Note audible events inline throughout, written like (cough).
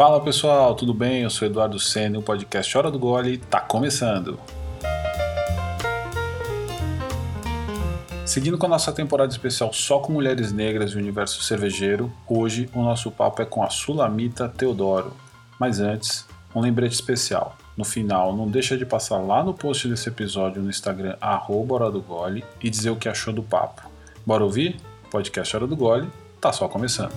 Fala pessoal, tudo bem? Eu sou Eduardo Senna e o podcast Hora do Gole está começando. Seguindo com a nossa temporada especial só com mulheres negras e universo cervejeiro, hoje o nosso papo é com a Sulamita Teodoro. Mas antes, um lembrete especial. No final, não deixa de passar lá no post desse episódio no Instagram, Hora do Gole, e dizer o que achou do papo. Bora ouvir? Podcast Hora do Gole tá só começando.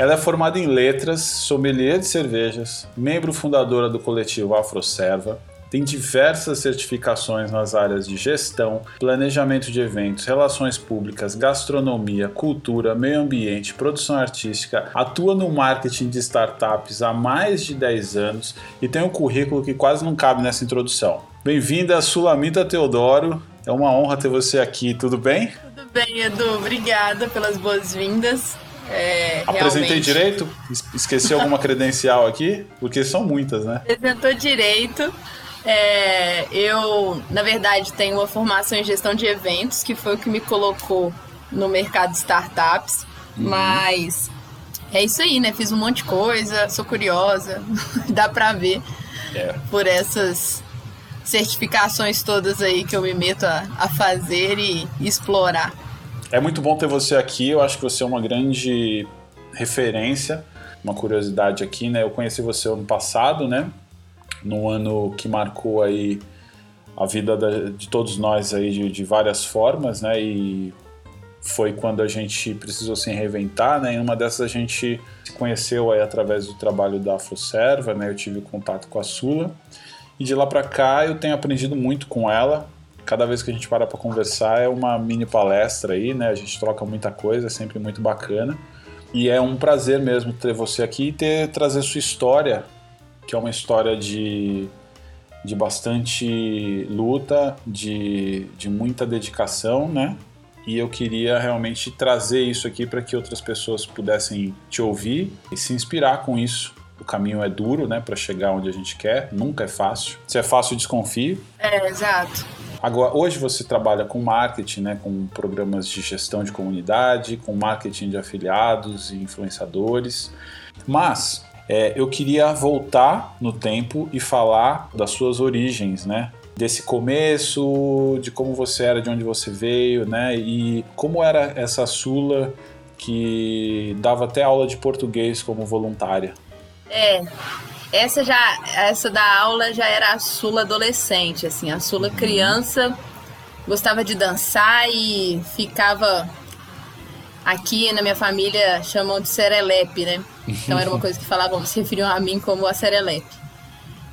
Ela é formada em letras, sommelier de cervejas, membro fundadora do coletivo Afroserva, tem diversas certificações nas áreas de gestão, planejamento de eventos, relações públicas, gastronomia, cultura, meio ambiente, produção artística, atua no marketing de startups há mais de 10 anos e tem um currículo que quase não cabe nessa introdução. Bem-vinda, Sulamita Teodoro. É uma honra ter você aqui, tudo bem? Tudo bem, Edu. Obrigada pelas boas-vindas. É, Apresentei realmente... direito? Esqueci alguma (laughs) credencial aqui? Porque são muitas, né? Apresentou direito. É, eu, na verdade, tenho uma formação em gestão de eventos, que foi o que me colocou no mercado de startups. Uhum. Mas é isso aí, né? Fiz um monte de coisa, sou curiosa, (laughs) dá pra ver é. por essas certificações todas aí que eu me meto a, a fazer e, e explorar. É muito bom ter você aqui, eu acho que você é uma grande referência. Uma curiosidade aqui, né? Eu conheci você ano passado, né? num ano que marcou aí a vida da, de todos nós aí de, de, várias formas, né? E foi quando a gente precisou se reinventar, né? E uma dessas a gente se conheceu aí através do trabalho da Afroserva, né? Eu tive contato com a Sula e de lá para cá eu tenho aprendido muito com ela. Cada vez que a gente para para conversar é uma mini palestra aí, né? A gente troca muita coisa, é sempre muito bacana. E é um prazer mesmo ter você aqui e ter trazer sua história que é uma história de, de bastante luta, de, de muita dedicação, né? E eu queria realmente trazer isso aqui para que outras pessoas pudessem te ouvir e se inspirar com isso. O caminho é duro, né, para chegar onde a gente quer, nunca é fácil. Se é fácil, desconfie. É, exato. Agora, hoje você trabalha com marketing, né, com programas de gestão de comunidade, com marketing de afiliados e influenciadores. Mas é, eu queria voltar no tempo e falar das suas origens, né? Desse começo, de como você era, de onde você veio, né? E como era essa Sula que dava até aula de português como voluntária. É, essa já, essa da aula já era a Sula adolescente, assim, a Sula uhum. criança gostava de dançar e ficava aqui na minha família chamam de serelepe, né? Então era uma (laughs) coisa que falavam, se referiam a mim como a Serelepe.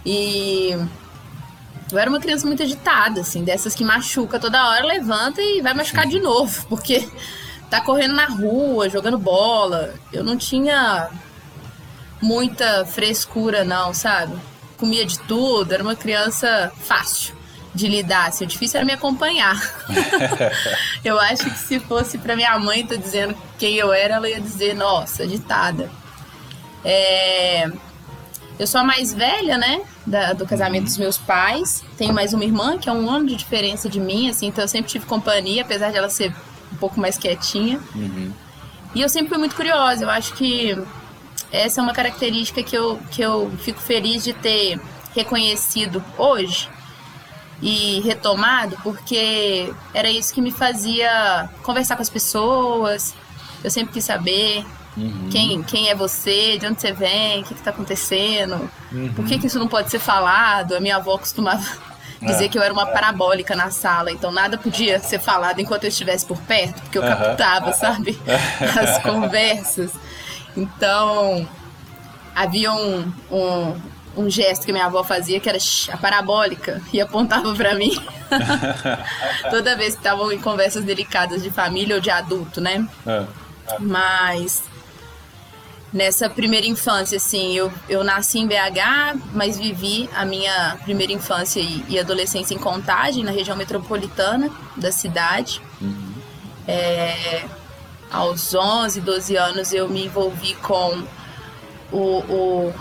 E eu era uma criança muito agitada, assim, dessas que machuca toda hora, levanta e vai machucar de novo, porque tá correndo na rua, jogando bola. Eu não tinha muita frescura, não, sabe? Comia de tudo, era uma criança fácil de lidar. Assim, o difícil era me acompanhar. (laughs) eu acho que se fosse para minha mãe tá dizendo quem eu era, ela ia dizer, nossa, agitada. É... Eu sou a mais velha, né? Da, do casamento dos meus pais. Tenho mais uma irmã, que é um ano de diferença de mim, assim, então eu sempre tive companhia, apesar de ela ser um pouco mais quietinha. Uhum. E eu sempre fui muito curiosa. Eu acho que essa é uma característica que eu, que eu fico feliz de ter reconhecido hoje e retomado, porque era isso que me fazia conversar com as pessoas. Eu sempre quis saber Uhum. Quem, quem é você? De onde você vem? O que está acontecendo? Uhum. Por que, que isso não pode ser falado? A minha avó costumava dizer é. que eu era uma parabólica na sala, então nada podia ser falado enquanto eu estivesse por perto, porque eu uhum. captava, sabe? (laughs) As conversas. Então, havia um, um, um, gesto que minha avó fazia que era a parabólica (laughs) e apontava para mim (laughs) toda vez que estavam em conversas delicadas de família ou de adulto, né? É. Mas nessa primeira infância, assim, eu, eu nasci em BH, mas vivi a minha primeira infância e, e adolescência em Contagem, na região metropolitana da cidade. Uhum. É, aos 11, 12 anos eu me envolvi com o, o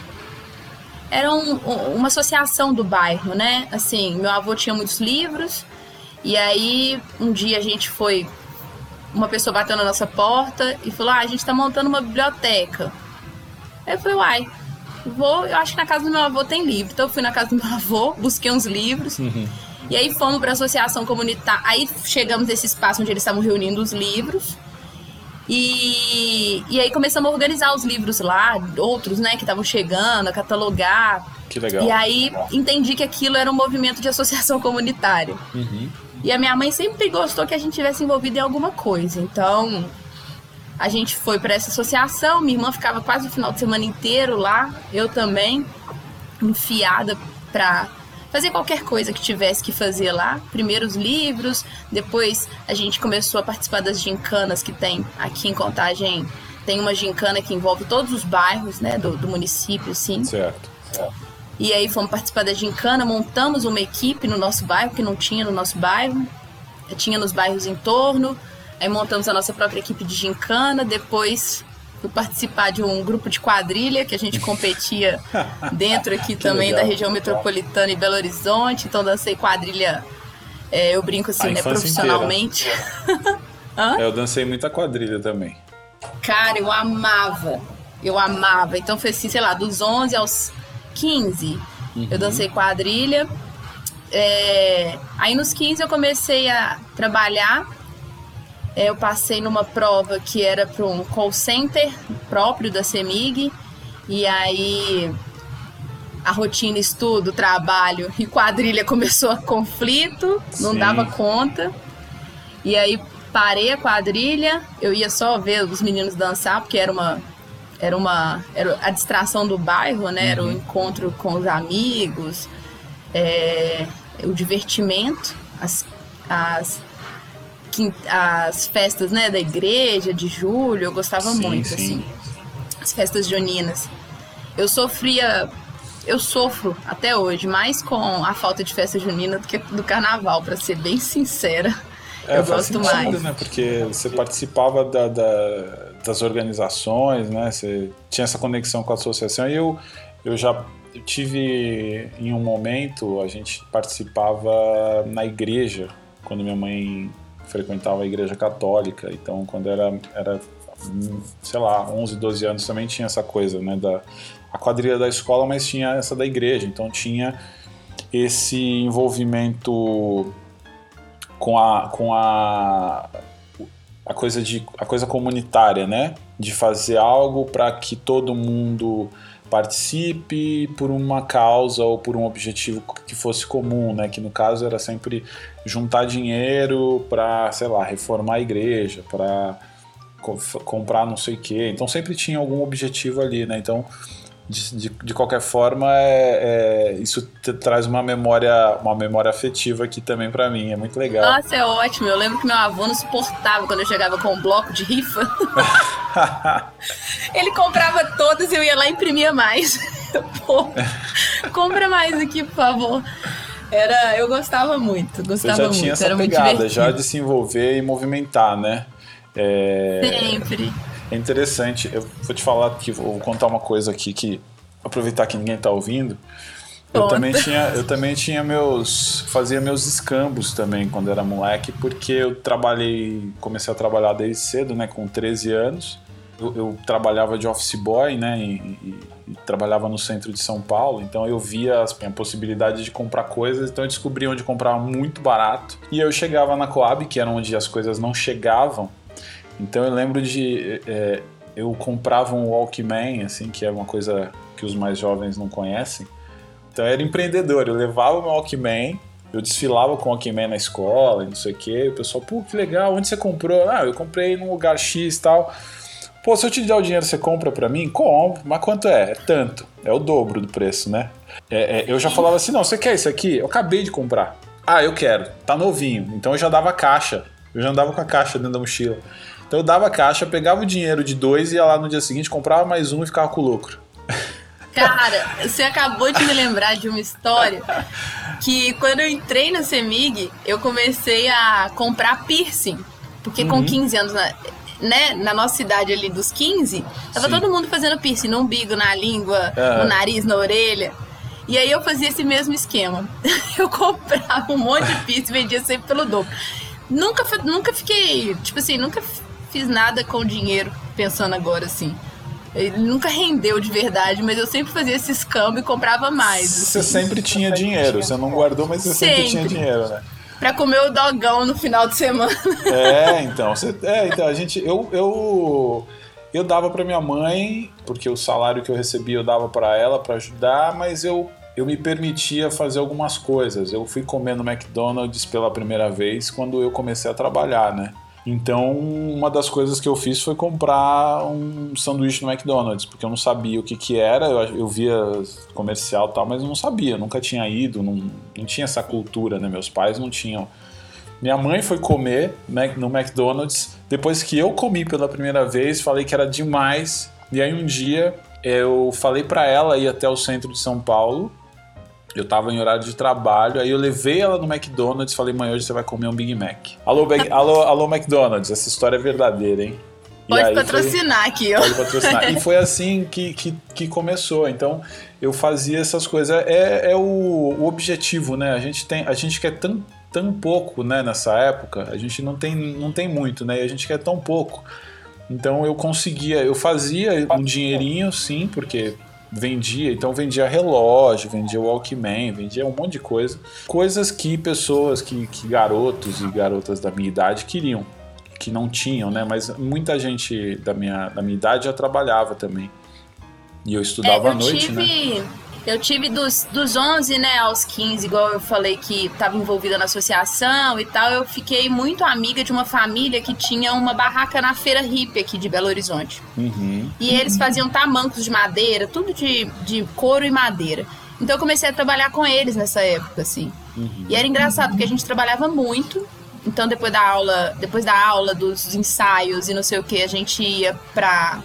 era um, uma associação do bairro, né? Assim, meu avô tinha muitos livros e aí um dia a gente foi uma pessoa bateu na nossa porta e falou: ah, a gente tá montando uma biblioteca. Aí eu falei, uai, vou, eu acho que na casa do meu avô tem livro. Então eu fui na casa do meu avô, (laughs) busquei uns livros. Uhum. E aí fomos para a associação comunitária. Aí chegamos nesse espaço onde eles estavam reunindo os livros. E, e aí começamos a organizar os livros lá, outros, né, que estavam chegando, a catalogar. Que legal. E aí entendi que aquilo era um movimento de associação (laughs) comunitária. Uhum. E a minha mãe sempre gostou que a gente tivesse envolvido em alguma coisa. Então, a gente foi para essa associação, minha irmã ficava quase o final de semana inteiro lá, eu também, enfiada para fazer qualquer coisa que tivesse que fazer lá. Primeiro os livros, depois a gente começou a participar das gincanas que tem aqui em Contagem. Tem uma gincana que envolve todos os bairros, né, do, do município, sim. Certo. E aí fomos participar da gincana, montamos uma equipe no nosso bairro, que não tinha no nosso bairro. Tinha nos bairros em torno. Aí montamos a nossa própria equipe de gincana, depois fui participar de um grupo de quadrilha que a gente competia (laughs) dentro aqui também legal. da região metropolitana e Belo Horizonte. Então dancei quadrilha, é, eu brinco assim, né, profissionalmente. (laughs) é, eu dancei muita quadrilha também. Cara, eu amava. Eu amava. Então foi assim, sei lá, dos 11 aos 15 uhum. eu dancei quadrilha. É, aí nos 15 eu comecei a trabalhar eu passei numa prova que era para um call center próprio da CEMIG, e aí a rotina, estudo, trabalho e quadrilha (laughs) começou a conflito, não Sim. dava conta. E aí parei a quadrilha, eu ia só ver os meninos dançar, porque era uma era uma era a distração do bairro, né? Uhum. Era o uhum. encontro com os amigos, é, o divertimento, as, as as festas, né, da igreja, de julho, eu gostava sim, muito, sim. assim. As festas juninas. Eu sofria, eu sofro até hoje, mais com a falta de festa junina do que do carnaval, para ser bem sincera. É, eu gosto sentido, mais. Né? Porque você participava da, da, das organizações, né? Você tinha essa conexão com a associação e eu, eu já tive em um momento, a gente participava na igreja, quando minha mãe frequentava a igreja católica, então quando era, era sei lá, 11, 12 anos também tinha essa coisa, né, da a quadrilha da escola, mas tinha essa da igreja, então tinha esse envolvimento com a com a a coisa de a coisa comunitária, né, de fazer algo para que todo mundo participe por uma causa ou por um objetivo que fosse comum, né? Que no caso era sempre juntar dinheiro para, sei lá, reformar a igreja, para co comprar não sei o quê. Então sempre tinha algum objetivo ali, né? Então de, de, de, qualquer forma, é, é isso traz uma memória, uma memória afetiva aqui também para mim. É muito legal. Nossa, é ótimo. Eu lembro que meu avô não suportava quando eu chegava com um bloco de rifa. (laughs) Ele comprava todas e eu ia lá e imprimia mais. (laughs) Pô, compra mais aqui, por favor. Era, eu gostava muito, gostava eu já tinha muito. Essa pegada, já de se envolver e movimentar, né? É... Sempre. É interessante. Eu vou te falar que vou contar uma coisa aqui que aproveitar que ninguém está ouvindo. Eu também tinha, eu também tinha meus, fazia meus escambos também quando era moleque, porque eu trabalhei, comecei a trabalhar desde cedo, né, com 13 anos. Eu, eu trabalhava de office boy, né, e, e, e, trabalhava no centro de São Paulo, então eu via as, a possibilidade de comprar coisas, então eu descobri onde comprar muito barato. E eu chegava na Coab, que era onde as coisas não chegavam, então eu lembro de. É, eu comprava um Walkman, assim, que é uma coisa que os mais jovens não conhecem. Então eu era empreendedor, eu levava o meu Walkman, eu desfilava com o Walkman na escola e não sei o quê. O pessoal, pô, que legal, onde você comprou? Ah, eu comprei num lugar X e tal. Pô, se eu te der o dinheiro, você compra pra mim? Compro. Mas quanto é? É tanto. É o dobro do preço, né? É, é, eu já falava assim: não, você quer isso aqui? Eu acabei de comprar. Ah, eu quero. Tá novinho. Então eu já dava caixa. Eu já andava com a caixa dentro da mochila. Então eu dava caixa, pegava o dinheiro de dois e ia lá no dia seguinte, comprava mais um e ficava com lucro. Cara, você acabou de me lembrar de uma história que quando eu entrei na Semig, eu comecei a comprar piercing. Porque uhum. com 15 anos, né, na nossa cidade ali dos 15, tava Sim. todo mundo fazendo piercing no umbigo, na língua, uhum. no nariz, na orelha. E aí eu fazia esse mesmo esquema. (laughs) Eu comprava um monte de piercing vendia sempre pelo dobro. Nunca, nunca fiquei, tipo assim, nunca fiz nada com dinheiro, pensando agora assim. Ele nunca rendeu de verdade, mas eu sempre fazia esse escambo e comprava mais. Você assim. sempre tinha dinheiro, você não guardou, mas você sempre, sempre tinha dinheiro, né? Pra comer o dogão no final de semana. É, (laughs) então. Você, é, então, a gente. Eu, eu, eu dava pra minha mãe, porque o salário que eu recebia eu dava para ela para ajudar, mas eu eu me permitia fazer algumas coisas. Eu fui comer no McDonald's pela primeira vez quando eu comecei a trabalhar, né? Então, uma das coisas que eu fiz foi comprar um sanduíche no McDonald's, porque eu não sabia o que, que era, eu, eu via comercial e tal, mas eu não sabia, nunca tinha ido, não, não tinha essa cultura, né? Meus pais não tinham. Minha mãe foi comer no McDonald's, depois que eu comi pela primeira vez, falei que era demais, e aí um dia eu falei para ela ir até o centro de São Paulo eu tava em horário de trabalho, aí eu levei ela no McDonald's e falei, mãe, hoje você vai comer um Big Mac. Alô, Big, (laughs) alô, alô, McDonald's, essa história é verdadeira, hein? Pode patrocinar foi, aqui, ó. Pode patrocinar. e foi (laughs) assim que, que, que, começou. Então, eu fazia essas coisas. É, é o, o, objetivo, né? A gente, tem, a gente quer tão, tão pouco né, nessa época, a gente não tem, não tem muito, né? E a gente quer tão pouco. Então eu conseguia, eu fazia um dinheirinho, sim, porque vendia, então vendia relógio, vendia Walkman, vendia um monte de coisa. Coisas que pessoas, que, que garotos e garotas da minha idade queriam, que não tinham, né? Mas muita gente da minha, da minha idade já trabalhava também. E eu estudava é, à noite, tive... né? Eu tive dos, dos 11, né, aos 15, igual eu falei que estava envolvida na associação e tal, eu fiquei muito amiga de uma família que tinha uma barraca na feira hippie aqui de Belo Horizonte. Uhum. E eles faziam tamancos de madeira, tudo de, de couro e madeira. Então eu comecei a trabalhar com eles nessa época, assim. Uhum. E era engraçado porque a gente trabalhava muito. Então depois da aula, depois da aula, dos ensaios e não sei o que, a gente ia para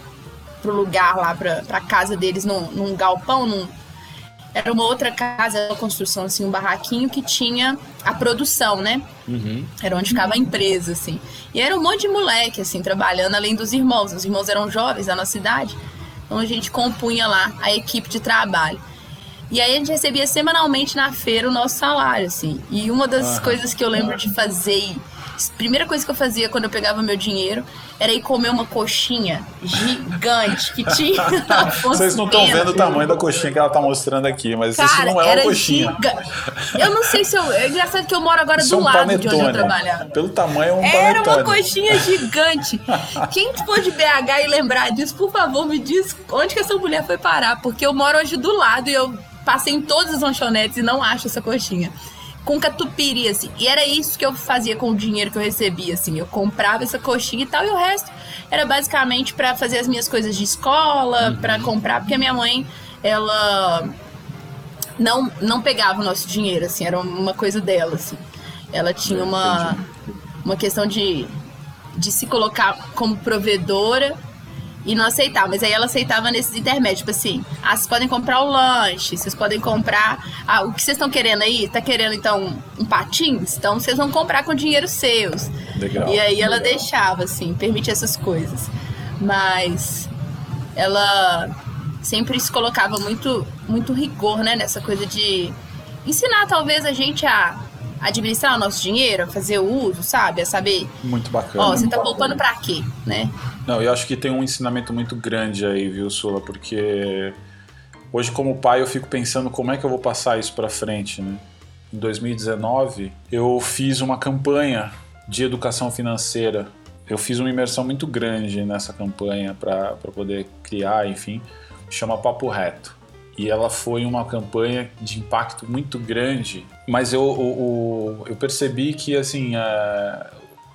pro lugar lá, pra, pra casa deles num, num galpão, num, era uma outra casa, uma construção, assim, um barraquinho que tinha a produção, né? Uhum. Era onde ficava a empresa, assim. E era um monte de moleque, assim, trabalhando além dos irmãos. Os irmãos eram jovens da nossa cidade. Então a gente compunha lá a equipe de trabalho. E aí a gente recebia semanalmente na feira o nosso salário, assim. E uma das coisas que eu lembro de fazer primeira coisa que eu fazia quando eu pegava meu dinheiro era ir comer uma coxinha gigante que tinha. (laughs) Vocês não estão vendo o tamanho da coxinha que ela está mostrando aqui, mas Cara, isso não é uma coxinha. Giga... Eu não sei se eu. É engraçado que eu moro agora isso do é um lado panetone. de onde eu trabalhava. Pelo tamanho, é um Era panetone. uma coxinha gigante. Quem for de BH e lembrar disso, por favor, me diz onde que essa mulher foi parar, porque eu moro hoje do lado e eu passei em todas as lanchonetes e não acho essa coxinha com catupiry, assim. E era isso que eu fazia com o dinheiro que eu recebia, assim. Eu comprava essa coxinha e tal, e o resto era basicamente para fazer as minhas coisas de escola, uhum. para comprar, porque a minha mãe, ela não, não pegava o nosso dinheiro, assim, era uma coisa dela, assim. Ela tinha uma, uma questão de, de se colocar como provedora e não aceitava. Mas aí ela aceitava nesses intermédios, tipo assim, ah, vocês podem comprar o lanche, vocês podem comprar. Ah, o que vocês estão querendo aí? Tá querendo então um patins? Então vocês vão comprar com dinheiro seus. Legal. E aí ela legal. deixava, assim, permitia essas coisas. Mas ela sempre se colocava muito, muito rigor, né, nessa coisa de ensinar talvez a gente a administrar o nosso dinheiro, a fazer o uso, sabe? A saber. Muito bacana. Ó, você tá poupando pra quê, né? Não, eu acho que tem um ensinamento muito grande aí, viu, Sula? Porque hoje, como pai, eu fico pensando como é que eu vou passar isso pra frente, né? Em 2019, eu fiz uma campanha de educação financeira. Eu fiz uma imersão muito grande nessa campanha para poder criar, enfim, chama Papo Reto e ela foi uma campanha de impacto muito grande. Mas eu, eu, eu percebi que assim a,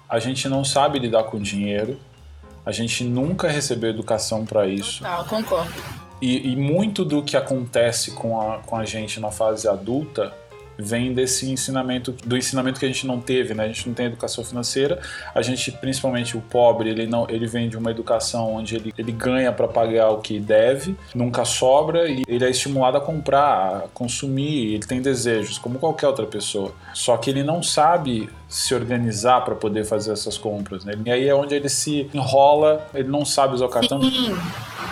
a gente não sabe lidar com dinheiro, a gente nunca recebeu educação para isso. Total, concordo. E, e, muito do que acontece com a, com a gente na fase adulta vem desse ensinamento, do ensinamento que a gente não teve, né? A gente não tem educação financeira, a gente, principalmente o pobre, ele não, ele vem de uma educação onde ele, ele ganha para pagar o que deve, nunca sobra e ele é estimulado a comprar, a consumir, ele tem desejos, como qualquer outra pessoa. Só que ele não sabe se organizar para poder fazer essas compras, né? E aí é onde ele se enrola, ele não sabe usar o cartão. Sim.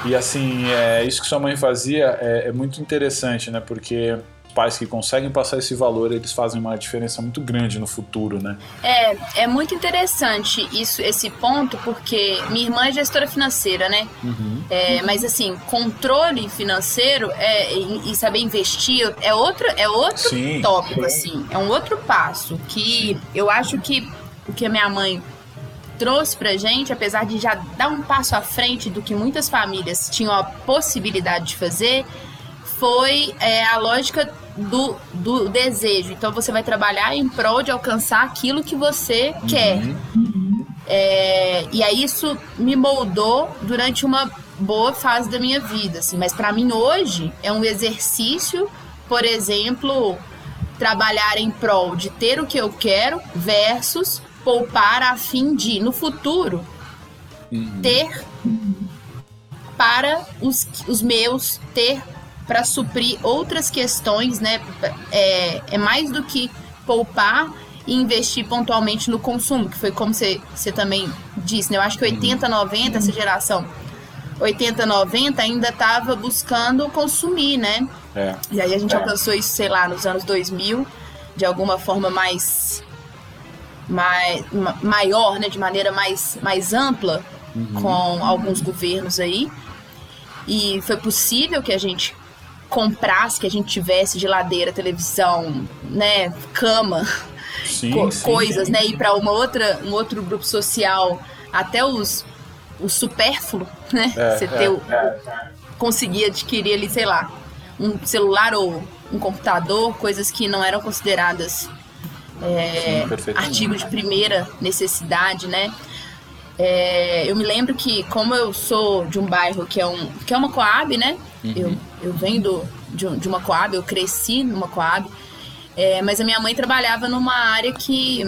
E assim, é, isso que sua mãe fazia é, é muito interessante, né? Porque pais que conseguem passar esse valor, eles fazem uma diferença muito grande no futuro, né? É, é muito interessante isso, esse ponto, porque minha irmã é gestora financeira, né? Uhum. É, mas assim, controle financeiro é, e, saber investir é outro, é outro Sim. tópico, assim, é um outro passo que eu acho que o que a minha mãe trouxe pra gente, apesar de já dar um passo à frente do que muitas famílias tinham a possibilidade de fazer, foi é, a lógica do, do desejo. Então você vai trabalhar em prol de alcançar aquilo que você uhum. quer. É, e aí isso me moldou durante uma boa fase da minha vida, assim. Mas para mim hoje é um exercício, por exemplo, trabalhar em prol de ter o que eu quero versus poupar a fim de, no futuro, uhum. ter para os, os meus, ter para suprir outras questões, né? É, é mais do que poupar e investir pontualmente no consumo, que foi como você, você também disse, né? Eu acho que 80, 90, uhum. essa geração 80, 90 ainda estava buscando consumir, né? É. E aí a gente é. alcançou isso, sei lá, nos anos 2000, de alguma forma mais mais, maior, né, de maneira mais, mais ampla uhum. com alguns governos aí. E foi possível que a gente comprasse, que a gente tivesse geladeira, televisão, né, cama, sim, co sim, coisas, sim. né, ir para uma outra, um outro grupo social, até os o supérfluo, né? É, Você ter é, o, é, conseguir adquirir ali, sei lá, um celular ou um computador, coisas que não eram consideradas é, artigo de primeira necessidade, né? É, eu me lembro que, como eu sou de um bairro que é, um, que é uma Coab, né? Uhum. Eu, eu venho do, de, de, uma Coab, eu cresci numa Coab, é, mas a minha mãe trabalhava numa área que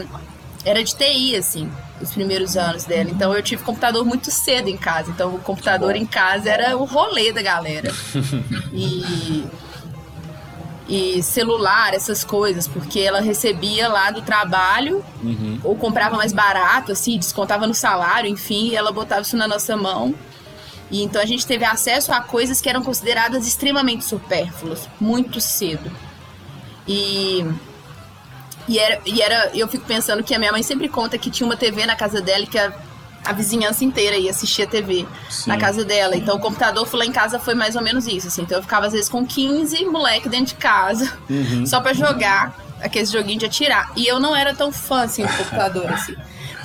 era de TI, assim, os primeiros anos dela. Então eu tive computador muito cedo em casa. Então o computador em casa era o rolê da galera. (laughs) E e celular, essas coisas, porque ela recebia lá do trabalho, uhum. ou comprava mais barato, assim, descontava no salário, enfim, e ela botava isso na nossa mão. E então a gente teve acesso a coisas que eram consideradas extremamente supérfluas, muito cedo. E e era, e era, eu fico pensando que a minha mãe sempre conta que tinha uma TV na casa dela e que a a vizinhança inteira ia assistir a TV Sim. na casa dela. Então o computador lá em casa foi mais ou menos isso. Assim. Então eu ficava às vezes com 15 moleque dentro de casa, uhum. só para jogar aqueles joguinhos de atirar. E eu não era tão fã assim do computador, assim.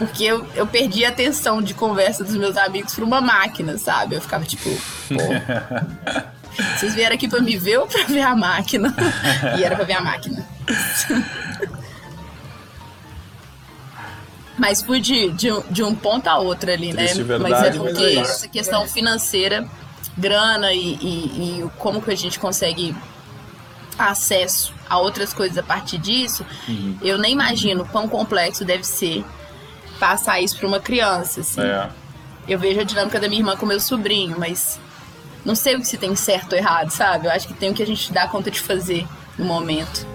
Porque eu, eu perdi a atenção de conversa dos meus amigos pra uma máquina, sabe? Eu ficava tipo, pô. (laughs) Vocês vieram aqui pra me ver ou pra ver a máquina? e era pra ver a máquina. Mas fui de, de, de, um ponto a outro ali, né? Verdade, mas é porque mas é essa questão financeira, grana e, e, e como que a gente consegue acesso a outras coisas a partir disso, uhum. eu nem imagino quão complexo deve ser passar isso para uma criança, assim. É. Eu vejo a dinâmica da minha irmã com meu sobrinho, mas não sei o que se tem certo ou errado, sabe? Eu acho que tem o que a gente dá conta de fazer no momento.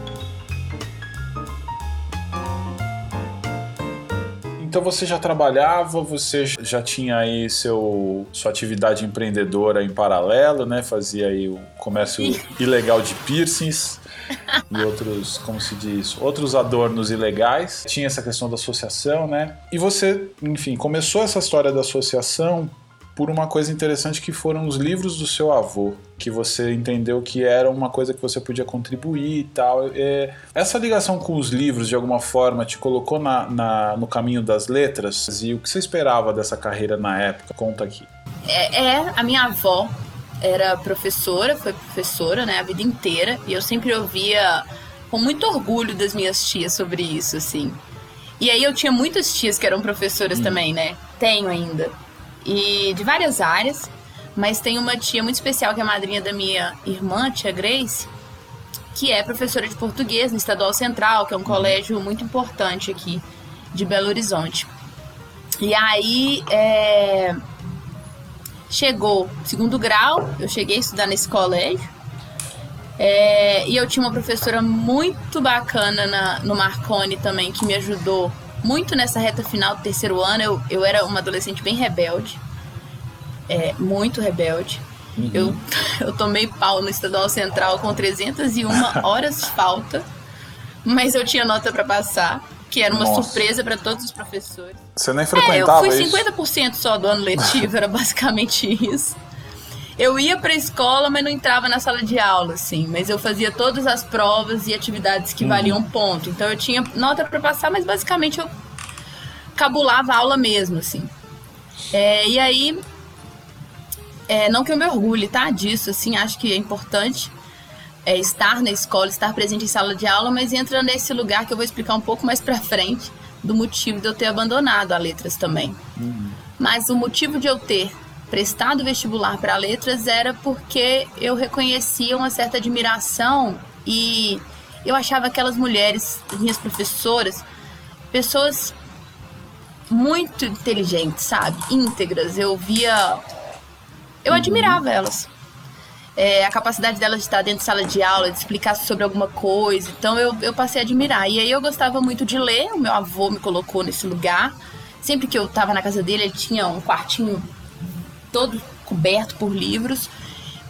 Então você já trabalhava, você já tinha aí seu, sua atividade empreendedora em paralelo, né? Fazia aí o comércio ilegal de piercings (laughs) e outros, como se diz, outros adornos ilegais. Tinha essa questão da associação, né? E você, enfim, começou essa história da associação por uma coisa interessante que foram os livros do seu avô, que você entendeu que era uma coisa que você podia contribuir e tal. É, essa ligação com os livros, de alguma forma, te colocou na, na, no caminho das letras? E o que você esperava dessa carreira na época? Conta aqui. É, é a minha avó era professora, foi professora né, a vida inteira, e eu sempre ouvia com muito orgulho das minhas tias sobre isso, assim. E aí eu tinha muitas tias que eram professoras hum. também, né? Tenho ainda e de várias áreas, mas tem uma tia muito especial que é a madrinha da minha irmã, tia Grace, que é professora de português no Estadual Central, que é um colégio muito importante aqui de Belo Horizonte. E aí é... chegou segundo grau, eu cheguei a estudar nesse colégio. É... e eu tinha uma professora muito bacana na, no Marconi também, que me ajudou muito nessa reta final do terceiro ano. Eu, eu era uma adolescente bem rebelde, é, muito rebelde. Uhum. Eu, (laughs) eu tomei pau no Estadual Central com 301 horas falta, mas eu tinha nota para passar, que era uma Nossa. surpresa para todos os professores. Você nem frequentava é, eu fui 50% isso? só do ano letivo, era basicamente isso. Eu ia pra escola, mas não entrava na sala de aula, assim. Mas eu fazia todas as provas e atividades que uhum. valiam ponto. Então eu tinha nota para passar, mas basicamente eu cabulava a aula mesmo, assim. É, e aí, é, não que eu me orgulhe, tá? Disso, assim, acho que é importante é, estar na escola, estar presente em sala de aula, mas entra nesse lugar que eu vou explicar um pouco mais pra frente do motivo de eu ter abandonado a letras também. Uhum. Mas o motivo de eu ter prestado vestibular para letras era porque eu reconhecia uma certa admiração e eu achava aquelas mulheres, minhas professoras, pessoas muito inteligentes, sabe? Íntegras. Eu via. Eu uhum. admirava elas. É, a capacidade delas de estar dentro de sala de aula, de explicar sobre alguma coisa. Então eu, eu passei a admirar. E aí eu gostava muito de ler, o meu avô me colocou nesse lugar. Sempre que eu estava na casa dele, ele tinha um quartinho todo coberto por livros.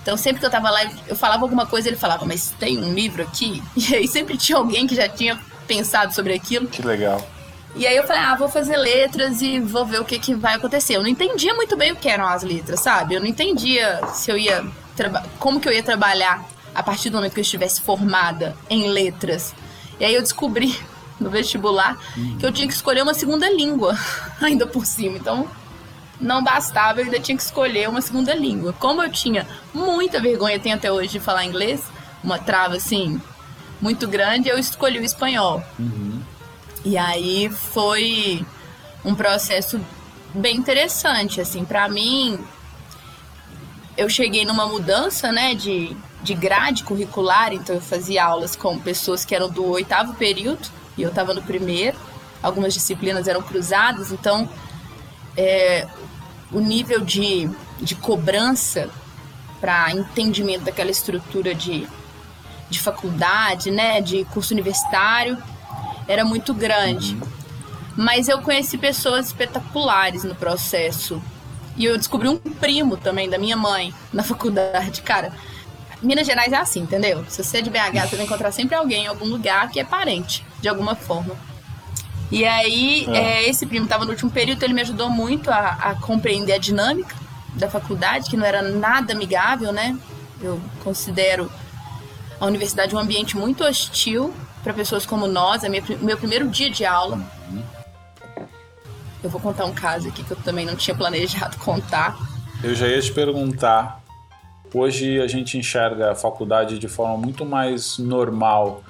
Então sempre que eu estava lá, eu falava alguma coisa, ele falava, mas tem um livro aqui? (laughs) E aí sempre tinha alguém que já tinha pensado sobre aquilo. Que legal. E aí eu falei, ah, vou fazer letras e vou ver o que, que vai acontecer. Eu não entendia muito bem o que eram as letras, sabe? Eu não entendia se eu ia como que eu ia trabalhar a partir do momento que eu estivesse formada em letras. E aí eu descobri (laughs) no vestibular que eu tinha que escolher uma segunda língua (laughs) ainda por cima. Então não bastava, eu ainda tinha que escolher uma segunda língua. Como eu tinha muita vergonha, tenho até hoje de falar inglês, uma trava assim muito grande, eu escolhi o espanhol. Uhum. E aí foi um processo bem interessante, assim, para mim. Eu cheguei numa mudança, né, de, de grade curricular, então eu fazia aulas com pessoas que eram do oitavo período e eu estava no primeiro. Algumas disciplinas eram cruzadas, então é, o nível de, de cobrança para entendimento daquela estrutura de, de faculdade, né, de curso universitário, era muito grande. Uhum. Mas eu conheci pessoas espetaculares no processo. E eu descobri um primo também da minha mãe na faculdade. Cara, Minas Gerais é assim, entendeu? Se você é de BH, você vai encontrar sempre alguém em algum lugar que é parente, de alguma forma. E aí, é. É, esse primo estava no último período, ele me ajudou muito a, a, compreender a dinâmica da faculdade, que não era nada amigável, né? Eu considero a universidade um ambiente muito hostil para pessoas como nós. É o meu primeiro dia de aula. Eu vou contar um caso aqui que eu também não tinha planejado contar. Eu já ia te perguntar. Hoje a gente enxerga a faculdade de forma muito mais normal,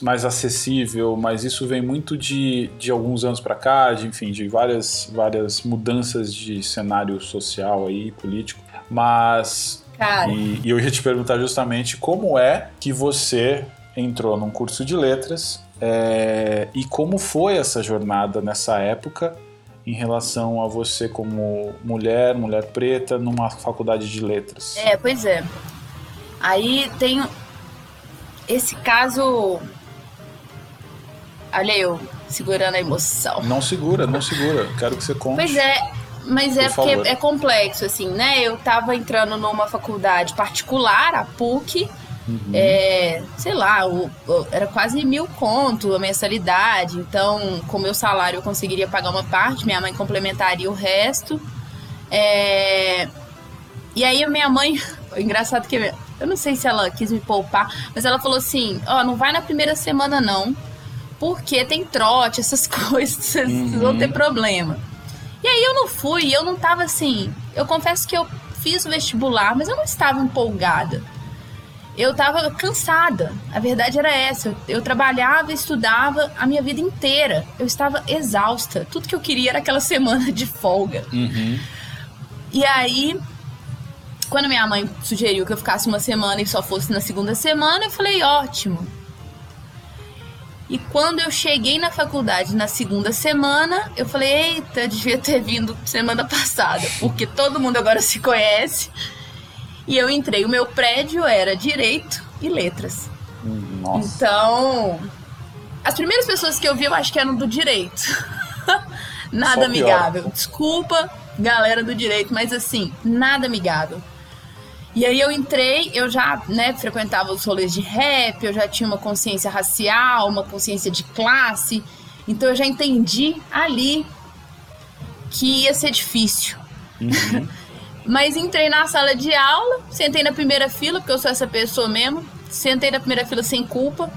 mais acessível, mas isso vem muito de, de alguns anos para cá, de, enfim, de várias, várias mudanças de cenário social aí, político. Mas. Cara. E, e eu ia te perguntar justamente como é que você entrou num curso de letras é, e como foi essa jornada nessa época em relação a você como mulher, mulher preta, numa faculdade de letras? É, pois é. Aí tem esse caso. Olha eu, segurando a emoção. Não segura, não segura. Quero que você conte. Pois é, mas é porque é complexo, assim, né? Eu tava entrando numa faculdade particular, a PUC, Uhum. É, sei lá, o, o, era quase mil conto a mensalidade. Então, com o meu salário eu conseguiria pagar uma parte, minha mãe complementaria o resto. É, e aí a minha mãe, (laughs) engraçado que eu não sei se ela quis me poupar, mas ela falou assim: ó, oh, não vai na primeira semana não, porque tem trote, essas (laughs) coisas, uhum. vão ter problema. E aí eu não fui, eu não tava assim. Eu confesso que eu fiz o vestibular, mas eu não estava empolgada eu estava cansada. A verdade era essa. Eu, eu, trabalhava, estudava a minha vida inteira. Eu estava exausta. Tudo que eu queria era aquela (laughs) semana de folga. Uhum. E aí, quando minha mãe sugeriu que eu ficasse uma semana e só fosse na segunda semana, eu falei: ótimo. E quando eu cheguei na faculdade na segunda semana, eu falei: eita, devia ter vindo semana passada, porque todo mundo agora se conhece e eu entrei. O meu prédio era direito e letras. Nossa. Então, as primeiras pessoas que eu vi, eu acho que eram do direito. (laughs) nada amigável. Desculpa, galera do direito, mas assim, nada amigável. E aí eu entrei, eu já, né, frequentava os rolês de rap, eu já tinha uma consciência racial, uma consciência de classe. Então eu já entendi ali que ia ser difícil. Uhum. (laughs) Mas entrei na sala de aula, sentei na primeira fila, porque eu sou essa pessoa mesmo. Sentei na primeira fila sem culpa.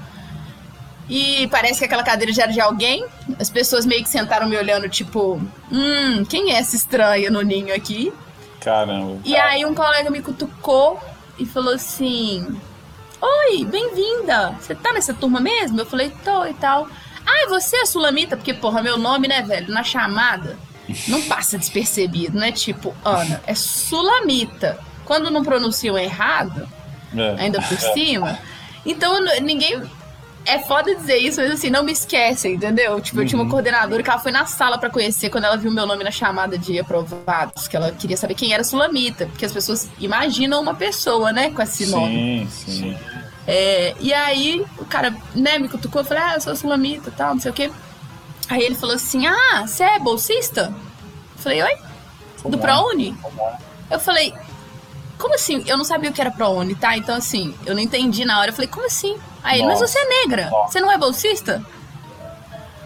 E parece que aquela cadeira já era de alguém. As pessoas meio que sentaram me olhando, tipo, hum, quem é essa estranha no ninho aqui? Caramba. E aí um colega me cutucou e falou assim: Oi, bem-vinda! Você tá nessa turma mesmo? Eu falei, tô e tal. Ah, você é Sulamita? Porque, porra, meu nome, né, velho? Na chamada não passa despercebido, né? Tipo, Ana, é Sulamita. Quando não pronunciam errado, é. ainda por cima. Então ninguém. É foda dizer isso, mas assim, não me esquece, entendeu? Tipo, eu tinha uma uhum. coordenadora que ela foi na sala para conhecer quando ela viu meu nome na chamada de aprovados, que ela queria saber quem era Sulamita, porque as pessoas imaginam uma pessoa, né, com esse nome. Sim, sim. É, e aí, o cara, né, me cutucou, eu falei, ah, eu sou Sulamita e tal, não sei o quê. Aí ele falou assim: Ah, você é bolsista? Eu falei, oi? Do ProUni? Eu falei, como assim? Eu não sabia o que era ProUni, tá? Então, assim, eu não entendi na hora. Eu falei, como assim? Aí ele, mas você é negra, você não é bolsista?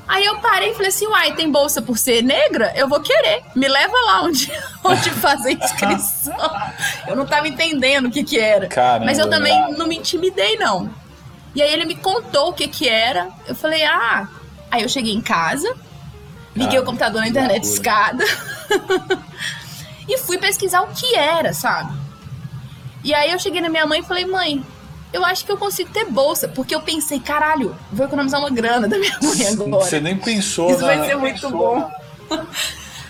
Aí eu parei e falei assim, uai, tem bolsa por ser negra? Eu vou querer. Me leva lá onde, (laughs) onde fazer inscrição. eu não tava entendendo o que que era. Caramba, Mas eu também não me intimidei, não. E aí ele me contou o que que era. Eu falei, ah, Aí eu cheguei em casa, liguei ah, o computador na internet escada (laughs) e fui pesquisar o que era, sabe? E aí eu cheguei na minha mãe e falei, mãe, eu acho que eu consigo ter bolsa. Porque eu pensei, caralho, vou economizar uma grana da minha mãe agora. Você nem pensou, Isso na... vai ser muito pensou. bom. (laughs)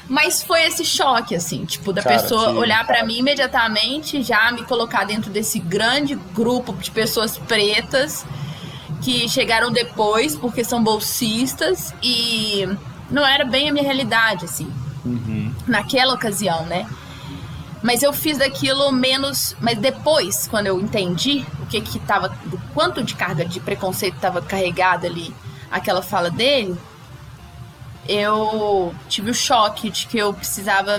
Mas foi esse choque, assim, tipo, da cara, pessoa que... olhar para mim imediatamente, já me colocar dentro desse grande grupo de pessoas pretas que chegaram depois porque são bolsistas e não era bem a minha realidade, assim, uhum. naquela ocasião, né? Mas eu fiz daquilo menos. Mas depois, quando eu entendi o que que tava. do quanto de carga de preconceito estava carregada ali, aquela fala dele, eu tive o choque de que eu precisava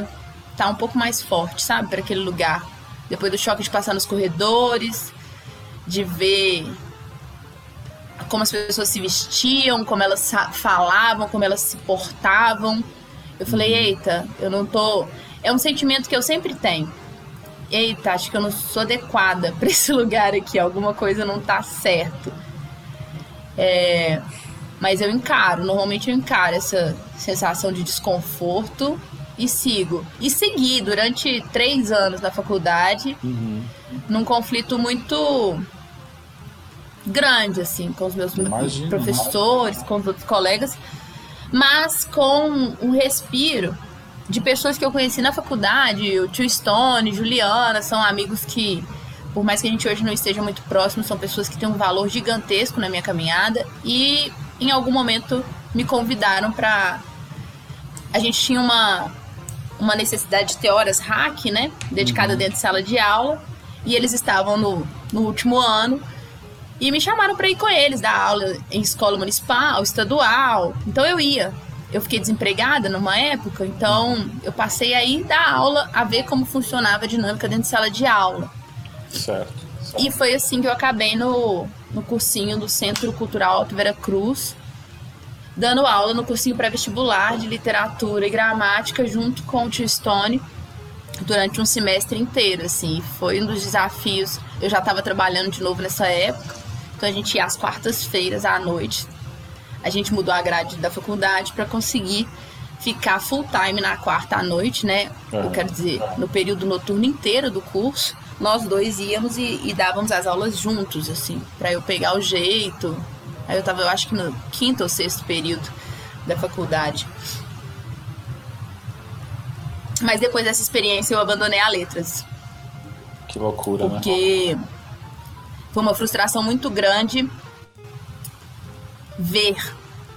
estar tá um pouco mais forte, sabe, para aquele lugar. Depois do choque de passar nos corredores, de ver como as pessoas se vestiam, como elas falavam, como elas se portavam. Eu falei, uhum. eita, eu não tô. É um sentimento que eu sempre tenho. Eita, acho que eu não sou adequada (laughs) para esse lugar aqui, alguma coisa não tá certo. É... Mas eu encaro, normalmente eu encaro essa sensação de desconforto e sigo. E segui durante três anos na faculdade, uhum. num conflito muito grande, assim, com os meus Imagina, professores, com os outros colegas, mas com um respiro de pessoas que eu conheci na faculdade, o tio Stone, Juliana, são amigos que, por mais que a gente hoje não esteja muito próximo, são pessoas que têm um valor gigantesco na minha caminhada e em algum momento me convidaram para a gente tinha uma uma necessidade de ter horas hack, né, dedicada uhum. dentro de sala de aula, e eles estavam no, no último ano e me chamaram para ir com eles, dar aula em escola municipal, estadual. Então eu ia. Eu fiquei desempregada numa época, então eu passei aí dar aula, a ver como funcionava a dinâmica dentro de sala de aula. Certo. certo. E foi assim que eu acabei no, no cursinho do Centro Cultural Alto Vera Cruz, dando aula no cursinho pré-vestibular de literatura e gramática junto com o tio Stone durante um semestre inteiro, assim. Foi um dos desafios. Eu já estava trabalhando de novo nessa época então a gente ia às quartas-feiras à noite. A gente mudou a grade da faculdade para conseguir ficar full time na quarta à noite, né? Eu quero dizer, no período noturno inteiro do curso, nós dois íamos e, e dávamos as aulas juntos, assim, para eu pegar o jeito. Aí eu tava, eu acho que no quinto ou sexto período da faculdade. Mas depois dessa experiência eu abandonei a letras. Que loucura, porque né? Porque foi uma frustração muito grande ver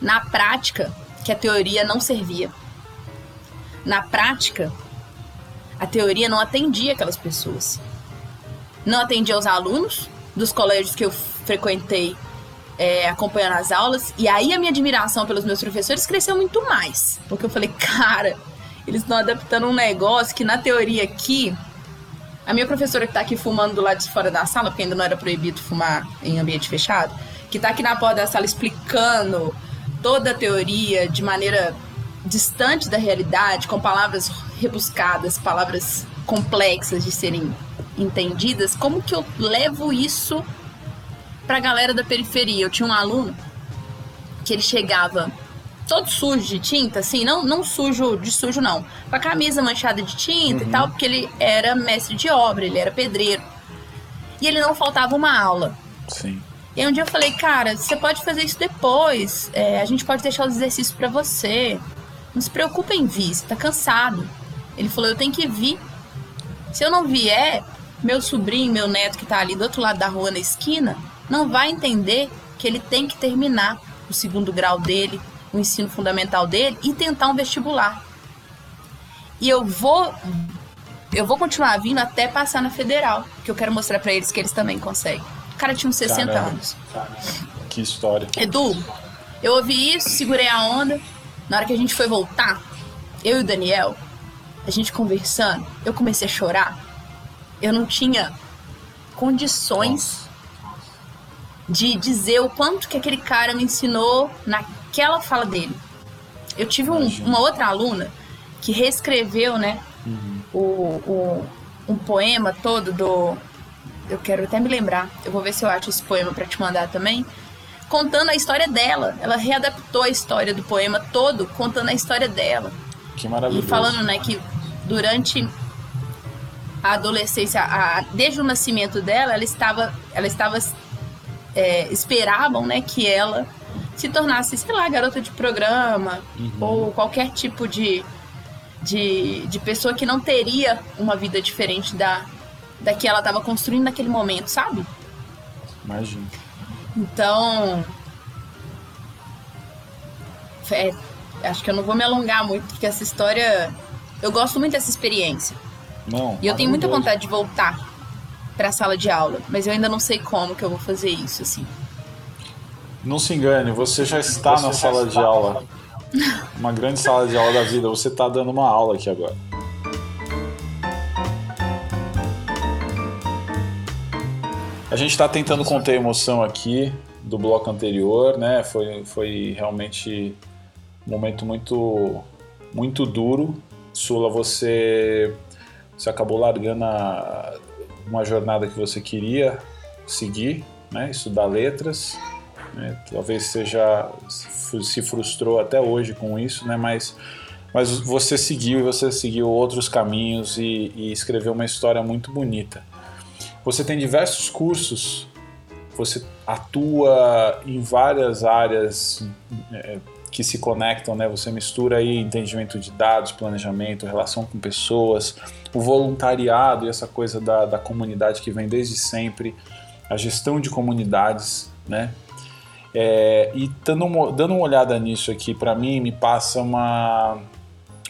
na prática que a teoria não servia. Na prática, a teoria não atendia aquelas pessoas. Não atendia os alunos dos colégios que eu frequentei é, acompanhando as aulas. E aí a minha admiração pelos meus professores cresceu muito mais. Porque eu falei, (laughs) cara, eles estão adaptando um negócio que na teoria aqui A minha professora que tá aqui fumando do lado de fora da sala, porque ainda não era proibido fumar em ambiente fechado, que tá aqui na porta da sala explicando toda a teoria de maneira distante da realidade, com palavras rebuscadas, palavras complexas de serem entendidas, como que eu levo isso pra galera da periferia? Eu tinha um aluno que ele chegava todo sujo de tinta, assim, não, não sujo de sujo, não. Com a camisa manchada de tinta uhum. e tal, porque ele era mestre de obra, ele era pedreiro. E ele não faltava uma aula. Sim. E aí um dia eu falei, cara, você pode fazer isso depois. É, a gente pode deixar os exercícios para você. Não se preocupa em vir, você tá cansado. Ele falou, eu tenho que vir. Se eu não vier, meu sobrinho, meu neto que tá ali do outro lado da rua na esquina, não vai entender que ele tem que terminar o segundo grau dele, o ensino fundamental dele e tentar um vestibular. E eu vou eu vou continuar vindo até passar na federal, que eu quero mostrar para eles que eles também conseguem. O cara tinha uns 60 Caramba. anos. Que história. Edu, eu ouvi isso, segurei a onda. Na hora que a gente foi voltar, eu e o Daniel, a gente conversando, eu comecei a chorar. Eu não tinha condições de dizer o quanto que aquele cara me ensinou naquela fala dele. Eu tive um, uma outra aluna que reescreveu, né, uhum. o, o, um poema todo do eu quero até me lembrar. Eu vou ver se eu acho esse poema para te mandar também. Contando a história dela. Ela readaptou a história do poema todo, contando a história dela. Que maravilhoso. E falando, né, que durante a adolescência, a, desde o nascimento dela, ela estava, ela estava, é, esperavam, né, que ela se tornasse, sei lá, garota de programa uhum. ou qualquer tipo de, de, de pessoa que não teria uma vida diferente da, da que ela estava construindo naquele momento, sabe? Imagina. Então. É, acho que eu não vou me alongar muito, porque essa história. Eu gosto muito dessa experiência. Não. E eu tenho muita vontade de voltar para a sala de aula, mas eu ainda não sei como que eu vou fazer isso, assim. Não se engane, você já está você na já sala está. de aula. Uma grande sala de aula da vida. Você está dando uma aula aqui agora. A gente está tentando conter a emoção aqui do bloco anterior, né? Foi, foi realmente um momento muito, muito duro. Sula, você, você acabou largando a, uma jornada que você queria seguir, né? Estudar letras. Né? Talvez seja se frustrou até hoje com isso, né? Mas mas você seguiu e você seguiu outros caminhos e, e escreveu uma história muito bonita. Você tem diversos cursos, você atua em várias áreas é, que se conectam, né? Você mistura aí entendimento de dados, planejamento, relação com pessoas, o voluntariado e essa coisa da, da comunidade que vem desde sempre, a gestão de comunidades, né? É, e dando uma, dando uma olhada nisso aqui, para mim, me passa uma,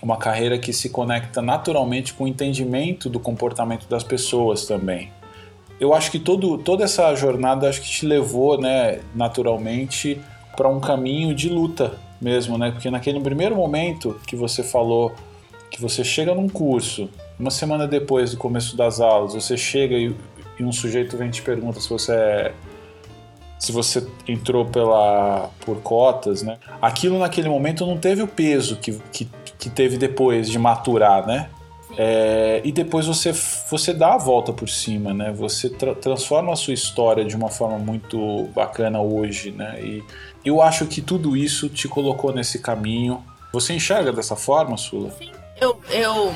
uma carreira que se conecta naturalmente com o entendimento do comportamento das pessoas também eu acho que todo, toda essa jornada acho que te levou, né, naturalmente para um caminho de luta mesmo, né? Porque naquele primeiro momento que você falou que você chega num curso, uma semana depois do começo das aulas, você chega e, e um sujeito vem te pergunta se você é, se você entrou pela por cotas, né? Aquilo naquele momento não teve o peso que, que, que teve depois de maturar, né? É, e depois você, você dá a volta por cima, né? Você tra transforma a sua história de uma forma muito bacana hoje, né? E eu acho que tudo isso te colocou nesse caminho. Você enxerga dessa forma, Sula? Sim, eu. eu...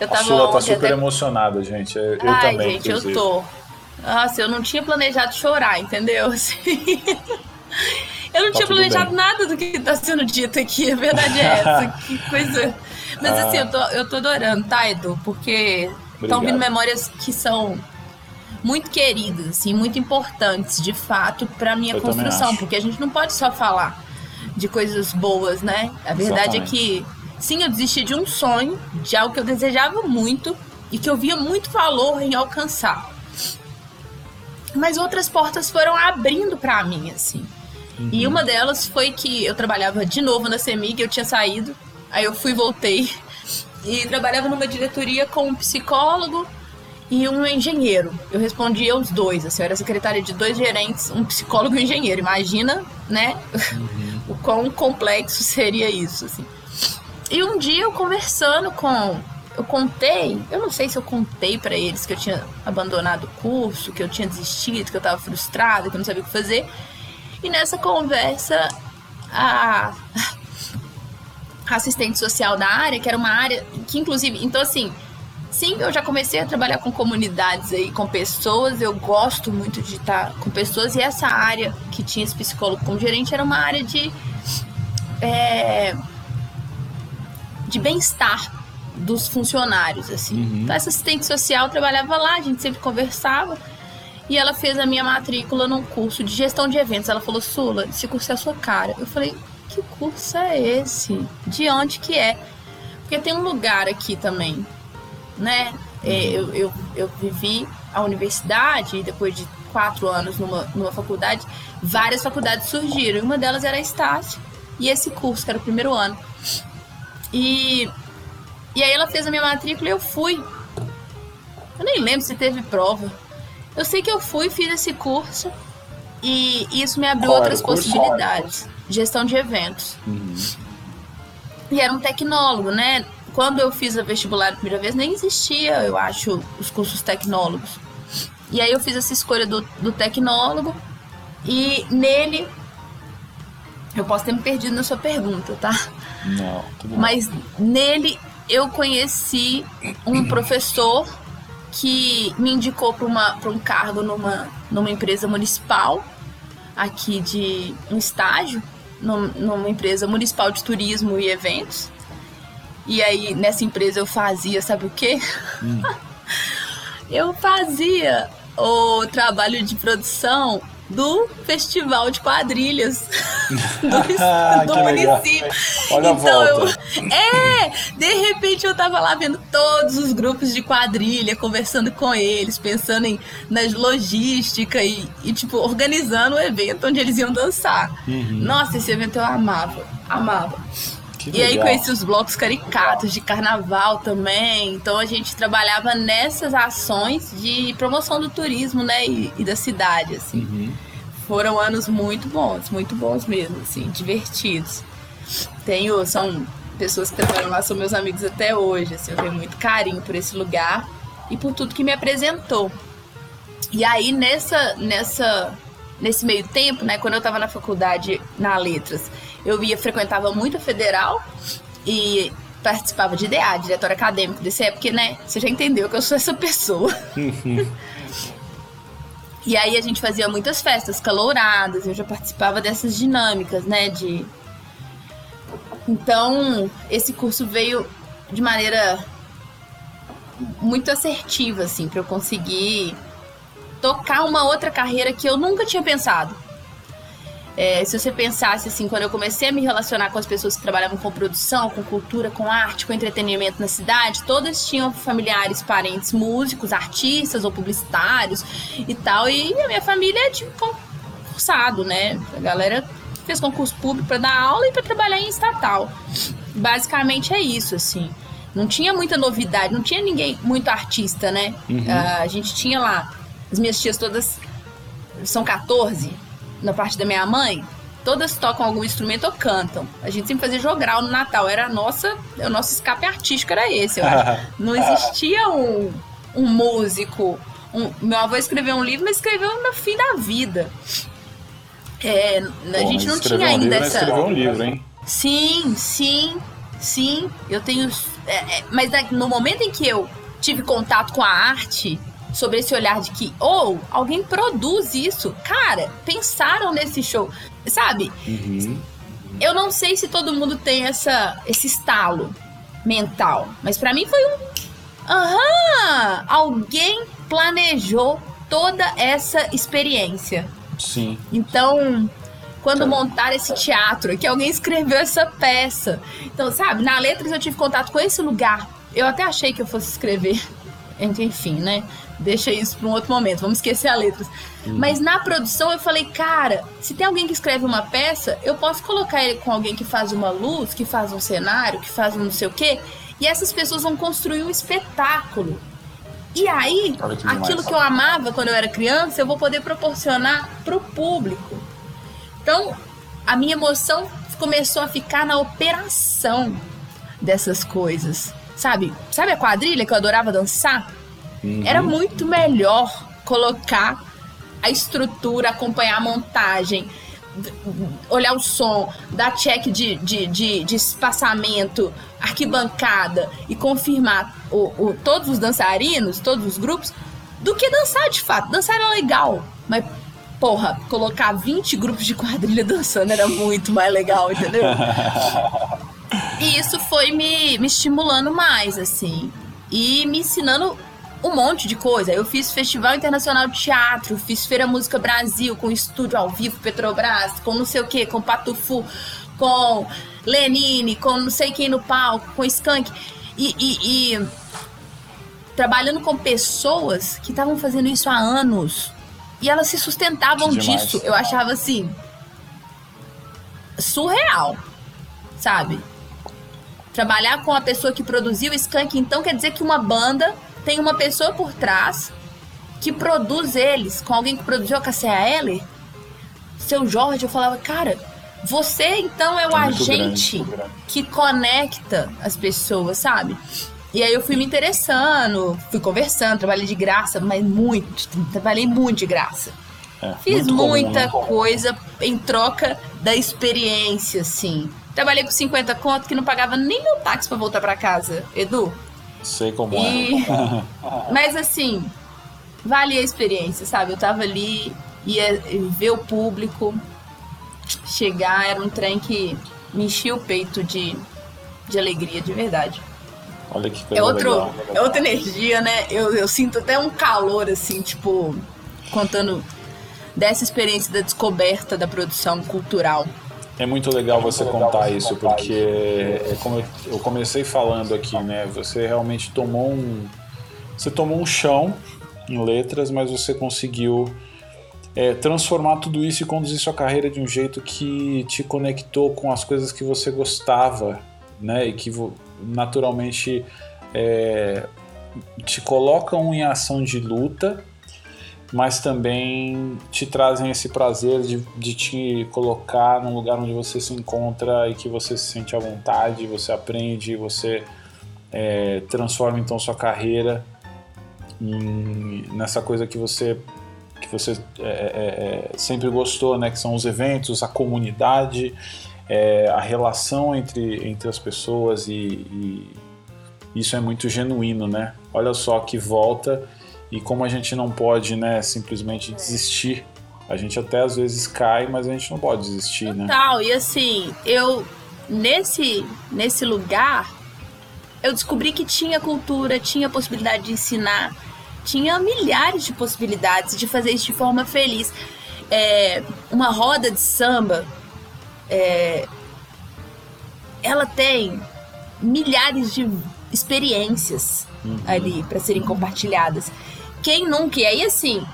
eu a Sula tá super até... emocionada, gente. Eu Ai, também. gente, inclusive. eu tô. Nossa, eu não tinha planejado chorar, entendeu? (laughs) Assim... Eu não tá tinha planejado bem. nada do que está sendo dito aqui, a verdade é essa. (laughs) que coisa. Mas ah. assim, eu tô, eu tô adorando, tá, Edu? Porque estão vindo memórias que são muito queridas, assim, muito importantes, de fato, para minha eu construção. Porque a gente não pode só falar de coisas boas, né? A verdade é Exatamente. é que, sim, eu desisti de um sonho, de algo que eu desejava muito e que eu via muito valor em alcançar. Mas outras portas foram abrindo para mim, assim. Uhum. E uma delas foi que eu trabalhava de novo na CEMIG, eu tinha saído Aí eu fui voltei. e trabalhava numa diretoria com um psicólogo e um engenheiro. Eu respondia os dois, assim, eu era secretária de dois gerentes, um psicólogo e um engenheiro. Imagina, né, uhum. (laughs) o quão complexo seria isso, assim. E um dia eu conversando com eu contei, eu não sei se eu contei para eles que eu tinha abandonado o curso, que eu tinha desistido, que eu tava frustrada, que eu não sabia o que fazer. E nessa conversa, a (laughs) assistente social da área, que era uma área que, inclusive, então assim, sim, eu já comecei a trabalhar com comunidades aí, com pessoas, eu gosto muito de estar com pessoas, e essa área que tinha esse psicólogo como gerente era uma área de. É, de bem-estar dos funcionários, assim. Uhum. Então, essa assistente social trabalhava lá, a gente sempre conversava. E ela fez a minha matrícula num curso de gestão de eventos. Ela falou, Sula, esse curso é a sua cara. Eu falei, que curso é esse? De onde que é? Porque tem um lugar aqui também, né? É, uhum. Eu, eu, eu vivi a universidade e depois de quatro anos numa, numa faculdade, várias faculdades surgiram. E uma delas era a Estácio. E esse curso, que era o primeiro ano. E e aí ela fez a minha matrícula e eu fui. Eu nem lembro se teve prova. Eu sei que eu fui, fiz esse curso e isso me abriu Qual outras possibilidades. Gestão de eventos. Uhum. E era um tecnólogo, né? Quando eu fiz a vestibular a primeira vez, nem existia, eu acho, os cursos tecnólogos. E aí eu fiz essa escolha do, do tecnólogo e nele. Eu posso ter me perdido na sua pergunta, tá? Não, tudo Mas nele eu conheci um professor que me indicou para um cargo numa, numa empresa municipal aqui de um estágio numa empresa municipal de turismo e eventos. E aí nessa empresa eu fazia, sabe o quê? Hum. (laughs) eu fazia o trabalho de produção do Festival de Quadrilhas (laughs) do, do município. Olha então, eu, é, de repente eu tava lá vendo todos os grupos de quadrilha, conversando com eles, pensando em, nas logística e, e tipo, organizando o evento onde eles iam dançar. Uhum. Nossa, esse evento eu amava, amava. Que e legal. aí conheci os blocos caricatos de carnaval também. Então a gente trabalhava nessas ações de promoção do turismo, né? E, e da cidade, assim. Uhum. Foram anos muito bons, muito bons mesmo, assim, divertidos. Tenho, são pessoas que trabalham lá, são meus amigos até hoje, assim, eu tenho muito carinho por esse lugar e por tudo que me apresentou. E aí nessa, nessa, nesse meio tempo, né, quando eu estava na faculdade na letras, eu ia, frequentava muito a federal e participava de DA, diretor acadêmico desse época, né, você já entendeu que eu sou essa pessoa. (laughs) e aí a gente fazia muitas festas calouradas, eu já participava dessas dinâmicas, né, de... Então, esse curso veio de maneira muito assertiva, assim, para eu conseguir tocar uma outra carreira que eu nunca tinha pensado. É, se você pensasse assim, quando eu comecei a me relacionar com as pessoas que trabalhavam com produção, com cultura, com arte, com entretenimento na cidade, todas tinham familiares, parentes músicos, artistas ou publicitários e tal. E a minha família é tipo concursado, né? A galera fez concurso público para dar aula e para trabalhar em estatal. Basicamente é isso, assim. Não tinha muita novidade, não tinha ninguém muito artista, né? Uhum. Uh, a gente tinha lá, as minhas tias todas são 14 na parte da minha mãe, todas tocam algum instrumento ou cantam. A gente sempre fazia jogral no Natal. Era a nossa, o nosso escape artístico era esse, eu acho. (laughs) Não existia um, um músico. Um, meu avô escreveu um livro, mas escreveu no fim da vida. É, a gente não tinha um ainda livro, essa. Escreveu um livro, hein? Sim, sim, sim. Eu tenho. É, é, mas no momento em que eu tive contato com a arte, sobre esse olhar de que, ou oh, alguém produz isso. Cara, pensaram nesse show, sabe? Uhum. Eu não sei se todo mundo tem essa, esse estalo mental, mas para mim foi um. Aham! Alguém planejou toda essa experiência. Sim. Então, quando montaram esse teatro, que alguém escreveu essa peça. Então, sabe, na Letras eu tive contato com esse lugar. Eu até achei que eu fosse escrever. (laughs) Enfim, né? Deixa isso para um outro momento, vamos esquecer a letras. Uhum. Mas na produção eu falei, cara, se tem alguém que escreve uma peça, eu posso colocar ele com alguém que faz uma luz, que faz um cenário, que faz um não sei o quê, E essas pessoas vão construir um espetáculo. E aí, que aquilo que eu amava quando eu era criança, eu vou poder proporcionar para o público. Então, a minha emoção começou a ficar na operação dessas coisas. Sabe? Sabe a quadrilha que eu adorava dançar? Uhum. Era muito melhor colocar a estrutura, acompanhar a montagem, olhar o som, dar check de, de, de, de espaçamento, arquibancada e confirmar o, o, todos os dançarinos, todos os grupos, do que dançar de fato. Dançar era legal, mas porra, colocar 20 grupos de quadrilha (laughs) dançando era muito mais legal, entendeu? (laughs) e isso foi me, me estimulando mais, assim. E me ensinando um monte de coisa. Eu fiz Festival Internacional de Teatro, fiz Feira Música Brasil, com estúdio ao vivo, Petrobras, com não sei o que, com Patufu, com Lenine, com não sei quem no palco, com Skank. E, e, e trabalhando com pessoas que estavam fazendo isso há anos. E elas se sustentavam disso. Eu achava assim. surreal. Sabe? Trabalhar com a pessoa que produziu o Skank, então quer dizer que uma banda tem uma pessoa por trás que produz eles, com alguém que produziu a Cassia seu Jorge, eu falava, cara, você então é o é agente grande, grande. que conecta as pessoas, sabe? E aí eu fui me interessando, fui conversando, trabalhei de graça, mas muito, trabalhei muito de graça. É, Fiz muita comum, né? coisa em troca da experiência, assim. Trabalhei com 50 conto que não pagava nem meu táxi para voltar para casa, Edu. Sei como e... é. (laughs) Mas assim, vale a experiência, sabe? Eu tava ali, ia ver o público chegar, era um trem que me enchia o peito de, de alegria, de verdade. Olha que coisa é outro, legal. É outra energia, né? Eu, eu sinto até um calor, assim, tipo, contando dessa experiência da descoberta da produção cultural. É muito legal você contar isso, porque é como eu comecei falando aqui, né? Você realmente tomou um. Você tomou um chão em letras, mas você conseguiu é, transformar tudo isso e conduzir sua carreira de um jeito que te conectou com as coisas que você gostava, né? E que naturalmente é, te colocam em ação de luta mas também te trazem esse prazer de, de te colocar num lugar onde você se encontra e que você se sente à vontade, você aprende, você é, transforma então sua carreira em, nessa coisa que você que você é, é, é sempre gostou, né? Que são os eventos, a comunidade, é, a relação entre, entre as pessoas e, e isso é muito genuíno, né? Olha só que volta e como a gente não pode, né, simplesmente desistir, a gente até às vezes cai, mas a gente não pode desistir, Total. né? Total, e assim, eu nesse nesse lugar eu descobri que tinha cultura, tinha possibilidade de ensinar, tinha milhares de possibilidades de fazer isso de forma feliz. É, uma roda de samba, é, ela tem milhares de experiências uhum. ali para serem compartilhadas. Quem nunca? E aí, assim,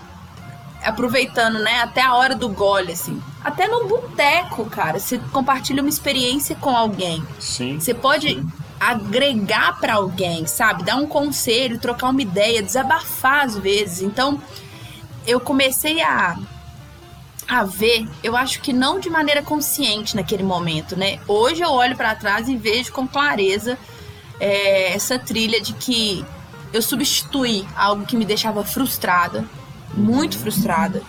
aproveitando, né, até a hora do gole, assim. Até no boteco, cara, você compartilha uma experiência com alguém. Sim. Você pode agregar para alguém, sabe? Dar um conselho, trocar uma ideia, desabafar às vezes. Então, eu comecei a a ver, eu acho que não de maneira consciente naquele momento, né? Hoje eu olho para trás e vejo com clareza é, essa trilha de que eu substituí algo que me deixava frustrada, muito frustrada,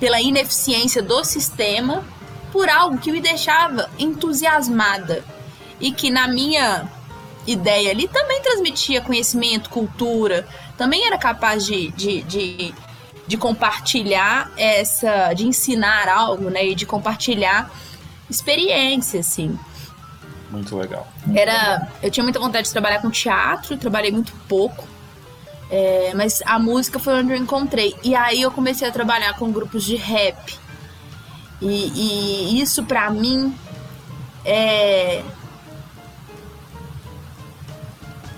pela ineficiência do sistema, por algo que me deixava entusiasmada e que na minha ideia ali também transmitia conhecimento, cultura, também era capaz de, de, de, de compartilhar essa, de ensinar algo, né, e de compartilhar experiência, assim. Muito legal. Era, eu tinha muita vontade de trabalhar com teatro, trabalhei muito pouco. É, mas a música foi onde eu encontrei. E aí eu comecei a trabalhar com grupos de rap. E, e isso para mim é.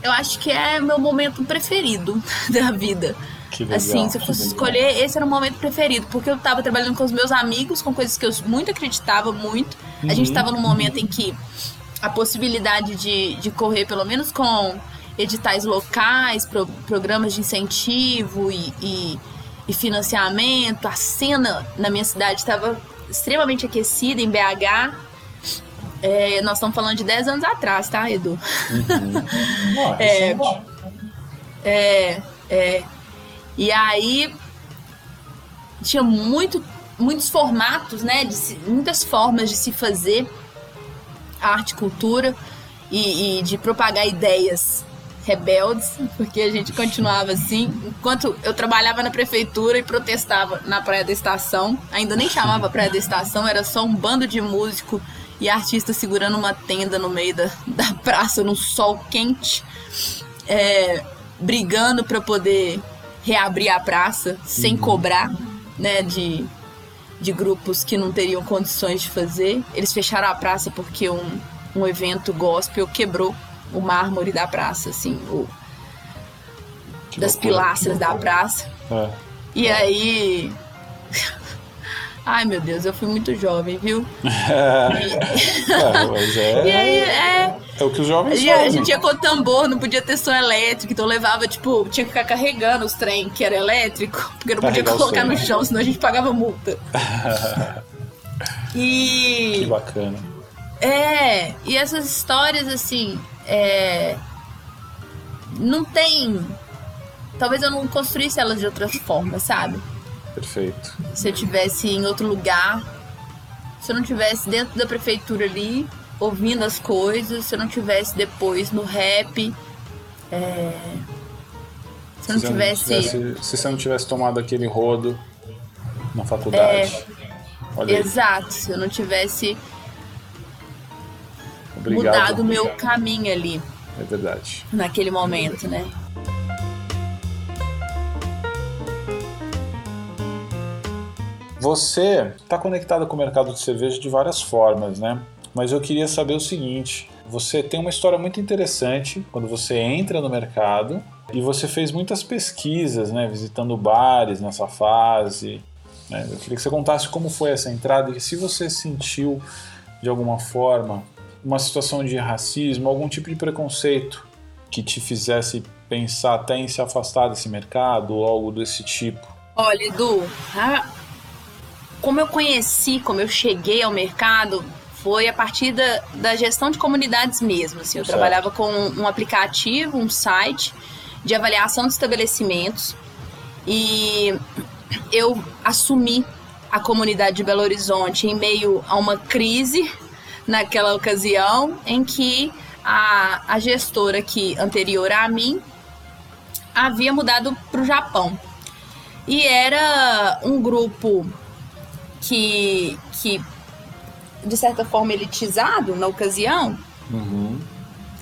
Eu acho que é meu momento preferido (laughs) da vida. Legal, assim, se eu fosse escolher, esse era o momento preferido, porque eu tava trabalhando com os meus amigos, com coisas que eu muito acreditava muito. Uhum. A gente uhum. tava num momento em que a possibilidade de, de correr, pelo menos com editais locais, pro, programas de incentivo e, e, e, financiamento. A cena na minha cidade estava extremamente aquecida em BH. É, nós estamos falando de 10 anos atrás, tá, Edu? Uhum. (laughs) é, é, é. E aí tinha muito, muitos formatos, né? De, muitas formas de se fazer arte, cultura e, e de propagar ideias rebeldes, porque a gente continuava assim. Enquanto eu trabalhava na prefeitura e protestava na Praia da Estação, ainda nem chamava Praia da Estação, era só um bando de músico e artista segurando uma tenda no meio da, da praça, no sol quente, é, brigando para poder reabrir a praça sem uhum. cobrar, né, de de grupos que não teriam condições de fazer. Eles fecharam a praça porque um, um evento gospel quebrou o mármore da praça, assim, o, das pilastras da praça. É. E aí. (laughs) Ai meu Deus, eu fui muito jovem, viu? (laughs) é, mas é. (laughs) E aí, é. É o que os jovens e fazem. A gente ia com tambor, não podia ter som elétrico, então levava, tipo, tinha que ficar carregando os trem que era elétrico, porque não podia colocar no chão, senão a gente pagava multa. (laughs) e. Que bacana. É, e essas histórias, assim, é. Não tem. Talvez eu não construísse elas de outra forma, sabe? Perfeito. Se eu tivesse em outro lugar, se eu não tivesse dentro da prefeitura ali, ouvindo as coisas, se eu não tivesse depois no rap. É... Se, eu não tivesse... tivesse... Se você não tivesse tomado aquele rodo na faculdade. É... Exato, se eu não tivesse Obrigado. mudado o meu caminho ali. É verdade. Naquele momento, né? Você está conectado com o mercado de cerveja de várias formas, né? Mas eu queria saber o seguinte: você tem uma história muito interessante quando você entra no mercado e você fez muitas pesquisas, né, visitando bares nessa fase. Né? Eu queria que você contasse como foi essa entrada e se você sentiu de alguma forma uma situação de racismo, algum tipo de preconceito que te fizesse pensar até em se afastar desse mercado ou algo desse tipo. Olha, Edu, como eu conheci, como eu cheguei ao mercado, foi a partir da, da gestão de comunidades mesmo. Assim, eu certo. trabalhava com um aplicativo, um site de avaliação de estabelecimentos e eu assumi a comunidade de Belo Horizonte em meio a uma crise naquela ocasião em que a, a gestora que anterior a mim havia mudado para o Japão e era um grupo que, que de certa forma, elitizado na ocasião, uhum.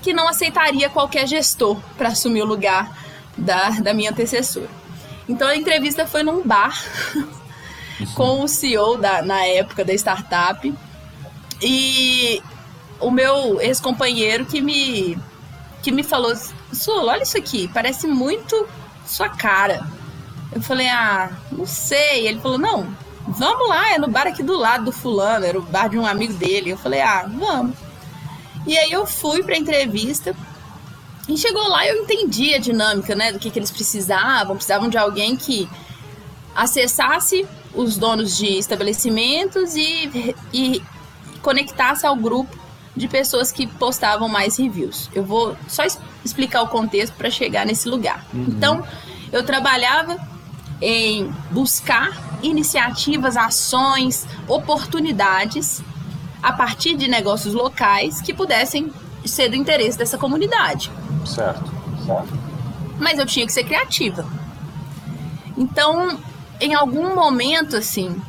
que não aceitaria qualquer gestor para assumir o lugar da, da minha antecessora. Então a entrevista foi num bar com o CEO da, na época da startup e o meu ex-companheiro que me, que me falou: Sul, olha isso aqui, parece muito sua cara. Eu falei: Ah, não sei. Ele falou: Não, vamos lá, é no bar aqui do lado do fulano, era o bar de um amigo dele. Eu falei, ah, vamos. E aí eu fui pra entrevista e chegou lá eu entendi a dinâmica, né, do que, que eles precisavam. Precisavam de alguém que acessasse os donos de estabelecimentos e, e conectasse ao grupo de pessoas que postavam mais reviews. Eu vou só explicar o contexto para chegar nesse lugar. Uhum. Então, eu trabalhava em buscar iniciativas, ações, oportunidades a partir de negócios locais que pudessem ser do interesse dessa comunidade. Certo, certo. Mas eu tinha que ser criativa. Então, em algum momento, assim,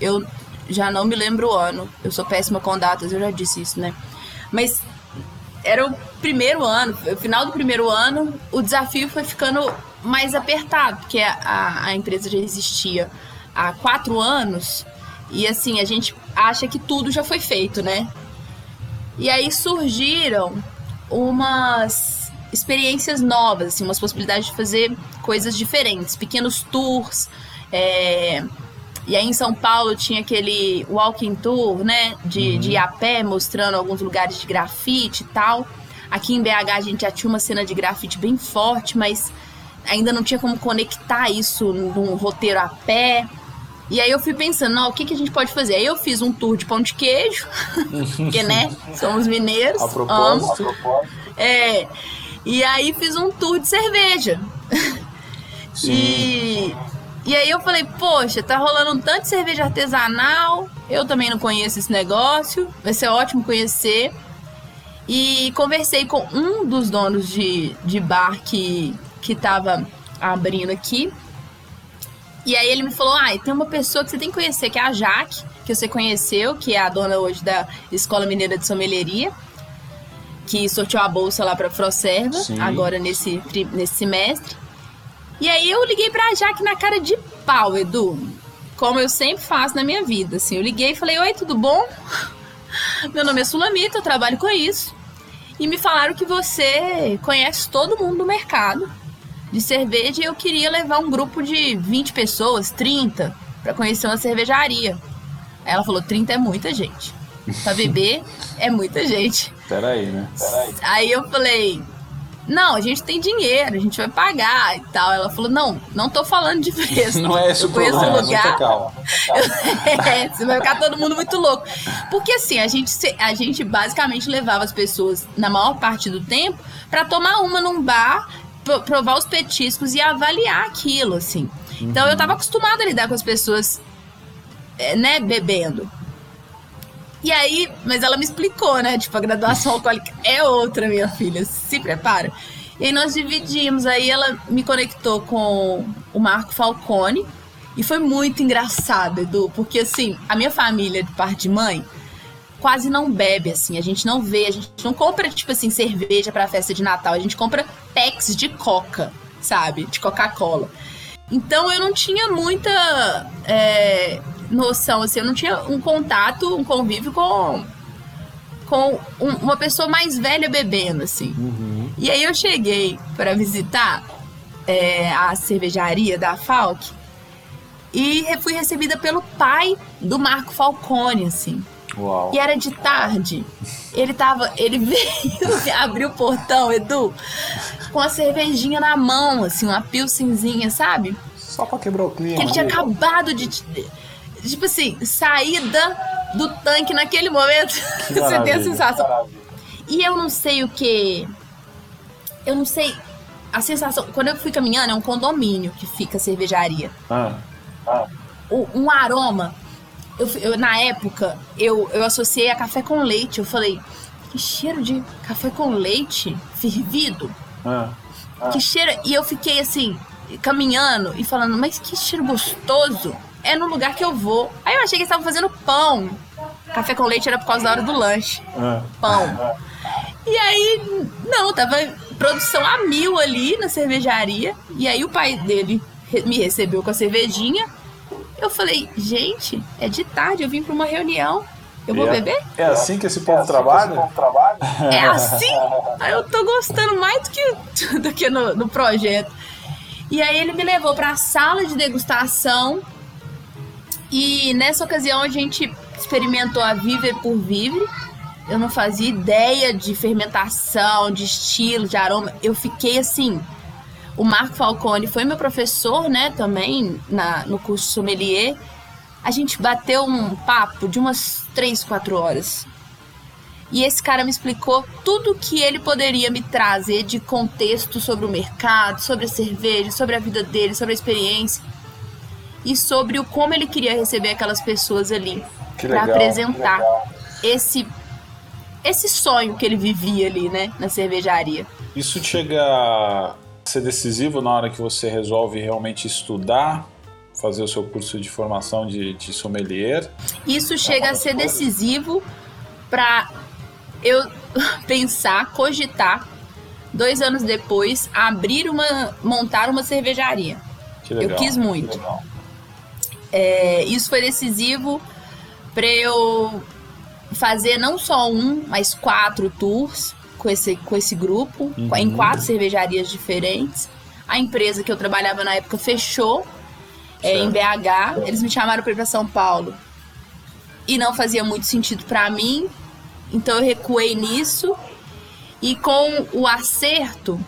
eu já não me lembro o ano, eu sou péssima com datas, eu já disse isso, né? Mas era o primeiro ano, o final do primeiro ano, o desafio foi ficando mais apertado, porque a, a empresa já existia há quatro anos e assim, a gente acha que tudo já foi feito, né? E aí surgiram umas experiências novas, assim, umas possibilidades de fazer coisas diferentes, pequenos tours, é, E aí em São Paulo tinha aquele walking tour, né? De, uhum. de ir a pé, mostrando alguns lugares de grafite e tal. Aqui em BH a gente já tinha uma cena de grafite bem forte, mas ainda não tinha como conectar isso num roteiro a pé. E aí eu fui pensando, não, o que, que a gente pode fazer? Aí eu fiz um tour de pão de queijo, (laughs) porque, né, somos mineiros, a propósito. amo. É, e aí fiz um tour de cerveja. Sim. E, e aí eu falei, poxa, tá rolando um tanto de cerveja artesanal, eu também não conheço esse negócio, vai ser ótimo conhecer. E conversei com um dos donos de, de bar que, que tava abrindo aqui. E aí ele me falou: Ah, tem uma pessoa que você tem que conhecer, que é a Jaque, que você conheceu, que é a dona hoje da Escola Mineira de Sommelieria, que sorteou a bolsa lá pra Froserva, Sim. agora nesse, nesse semestre. E aí eu liguei pra Jaque na cara de pau, Edu. Como eu sempre faço na minha vida. Assim, eu liguei e falei: Oi, tudo bom? (laughs) Meu nome é Sulamita, eu trabalho com isso. E me falaram que você conhece todo mundo do mercado de cerveja e eu queria levar um grupo de 20 pessoas, 30, para conhecer uma cervejaria. Aí ela falou: 30 é muita gente. Pra (laughs) beber é muita gente. Peraí, né? Peraí. Aí eu falei: não, a gente tem dinheiro, a gente vai pagar e tal. Ela falou: não, não tô falando de preço. (laughs) Não é esse o problema, lugar. (laughs) calma. é, você vai ficar todo mundo muito louco. Porque assim, a gente, a gente basicamente levava as pessoas, na maior parte do tempo, para tomar uma num bar provar os petiscos e avaliar aquilo, assim. Uhum. Então eu tava acostumada a lidar com as pessoas, é, né, bebendo. E aí, mas ela me explicou, né? Tipo, a graduação (laughs) alcoólica é outra, minha filha, se prepara. E aí nós dividimos, aí ela me conectou com o Marco Falcone. E foi muito engraçado, Edu, porque assim, a minha família, de parte de mãe, quase não bebe, assim. A gente não vê, a gente não compra, tipo assim, cerveja pra festa de Natal. A gente compra packs de coca, sabe? De Coca-Cola. Então eu não tinha muita é, noção, assim, eu não tinha um contato, um convívio com, com um, uma pessoa mais velha bebendo, assim. Uhum. E aí eu cheguei para visitar é, a cervejaria da Falk e fui recebida pelo pai do Marco Falcone, assim. Uau. E era de tarde. Ele tava. Ele (laughs) veio abrir o portão, Edu, com a cervejinha na mão, assim, uma pilsenzinha, sabe? Só pra quebrar o clima. Que ele tinha acabado de. Tipo assim, saída do tanque naquele momento. (laughs) Você tem a sensação. E eu não sei o que. Eu não sei. A sensação. Quando eu fui caminhando, é um condomínio que fica a cervejaria. Ah. Ah. O, um aroma eu, eu, na época, eu, eu associei a café com leite. Eu falei, que cheiro de café com leite fervido. Ah, ah. Que cheiro. E eu fiquei assim, caminhando e falando, mas que cheiro gostoso. É no lugar que eu vou. Aí eu achei que eles estavam fazendo pão. Café com leite era por causa da hora do lanche. Ah. Pão. E aí, não, tava produção a mil ali na cervejaria. E aí o pai dele me recebeu com a cervejinha. Eu falei, gente, é de tarde, eu vim para uma reunião. Eu vou é, beber? É assim que esse povo, é assim trabalha? Esse povo trabalha? É assim? (laughs) Aí eu tô gostando mais do que, do que no, no projeto. E aí ele me levou para a sala de degustação. E nessa ocasião a gente experimentou a Viver por Vivre. Eu não fazia ideia de fermentação, de estilo, de aroma. Eu fiquei assim, o Marco Falcone foi meu professor, né, também na, no curso sommelier. A gente bateu um papo de umas 3, 4 horas. E esse cara me explicou tudo que ele poderia me trazer de contexto sobre o mercado, sobre a cerveja, sobre a vida dele, sobre a experiência e sobre o como ele queria receber aquelas pessoas ali para apresentar esse esse sonho que ele vivia ali, né, na cervejaria. Isso chega ser decisivo na hora que você resolve realmente estudar, fazer o seu curso de formação de, de sommelier? Isso chega a ser decisivo para eu (laughs) pensar, cogitar, dois anos depois, abrir uma, montar uma cervejaria. Que legal, eu quis muito. É, isso foi decisivo para eu fazer não só um, mas quatro tours com esse, com esse grupo, uhum. em quatro cervejarias diferentes. A empresa que eu trabalhava na época fechou. é, em BH. Eles me chamaram para ir para São Paulo e não fazia muito sentido para mim, então eu recuei nisso. E com o acerto,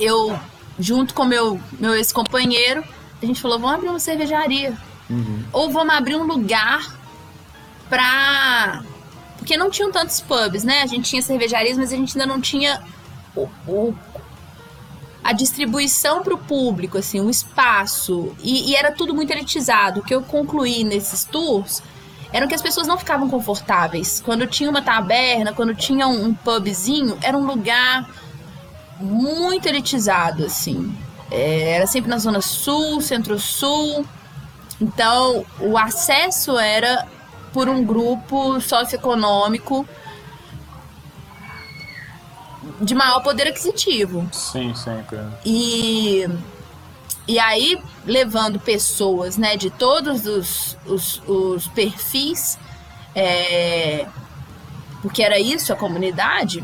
eu, junto com meu, meu ex-companheiro, a gente falou: vamos abrir uma cervejaria. Uhum. Ou vamos abrir um lugar pra. Porque não tinham tantos pubs, né? A gente tinha cervejarias, mas a gente ainda não tinha o, o a distribuição para o público, assim, o espaço. E, e, era tudo muito elitizado. O que eu concluí nesses tours era que as pessoas não ficavam confortáveis. Quando tinha uma taberna, quando tinha um, um pubzinho, era um lugar muito elitizado, assim. É, era sempre na zona sul, centro-sul. Então, o acesso era por um grupo socioeconômico de maior poder aquisitivo. Sim, sempre. E, e aí, levando pessoas né, de todos os, os, os perfis, é, porque era isso a comunidade,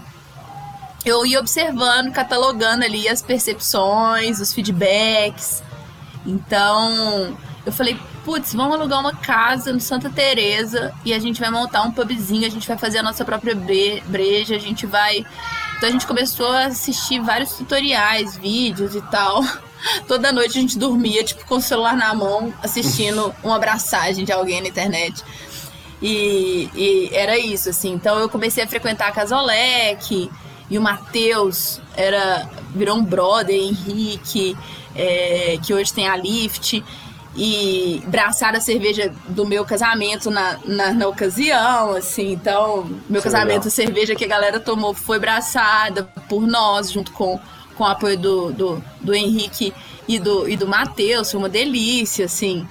eu ia observando, catalogando ali as percepções, os feedbacks. Então, eu falei, putz, vamos alugar uma casa no Santa Teresa e a gente vai montar um pubzinho, a gente vai fazer a nossa própria breja, a gente vai então a gente começou a assistir vários tutoriais, vídeos e tal. (laughs) Toda noite a gente dormia, tipo, com o celular na mão, assistindo uma abraçagem de alguém na internet. E, e, era isso, assim. Então eu comecei a frequentar a Casolec, e o Matheus era, virou um brother, Henrique, é, que hoje tem a Lift e braçar a cerveja do meu casamento na, na, na ocasião, assim. Então, meu Isso casamento, é a cerveja que a galera tomou foi braçada por nós, junto com, com o apoio do, do, do Henrique e do, e do Matheus. Foi uma delícia, assim.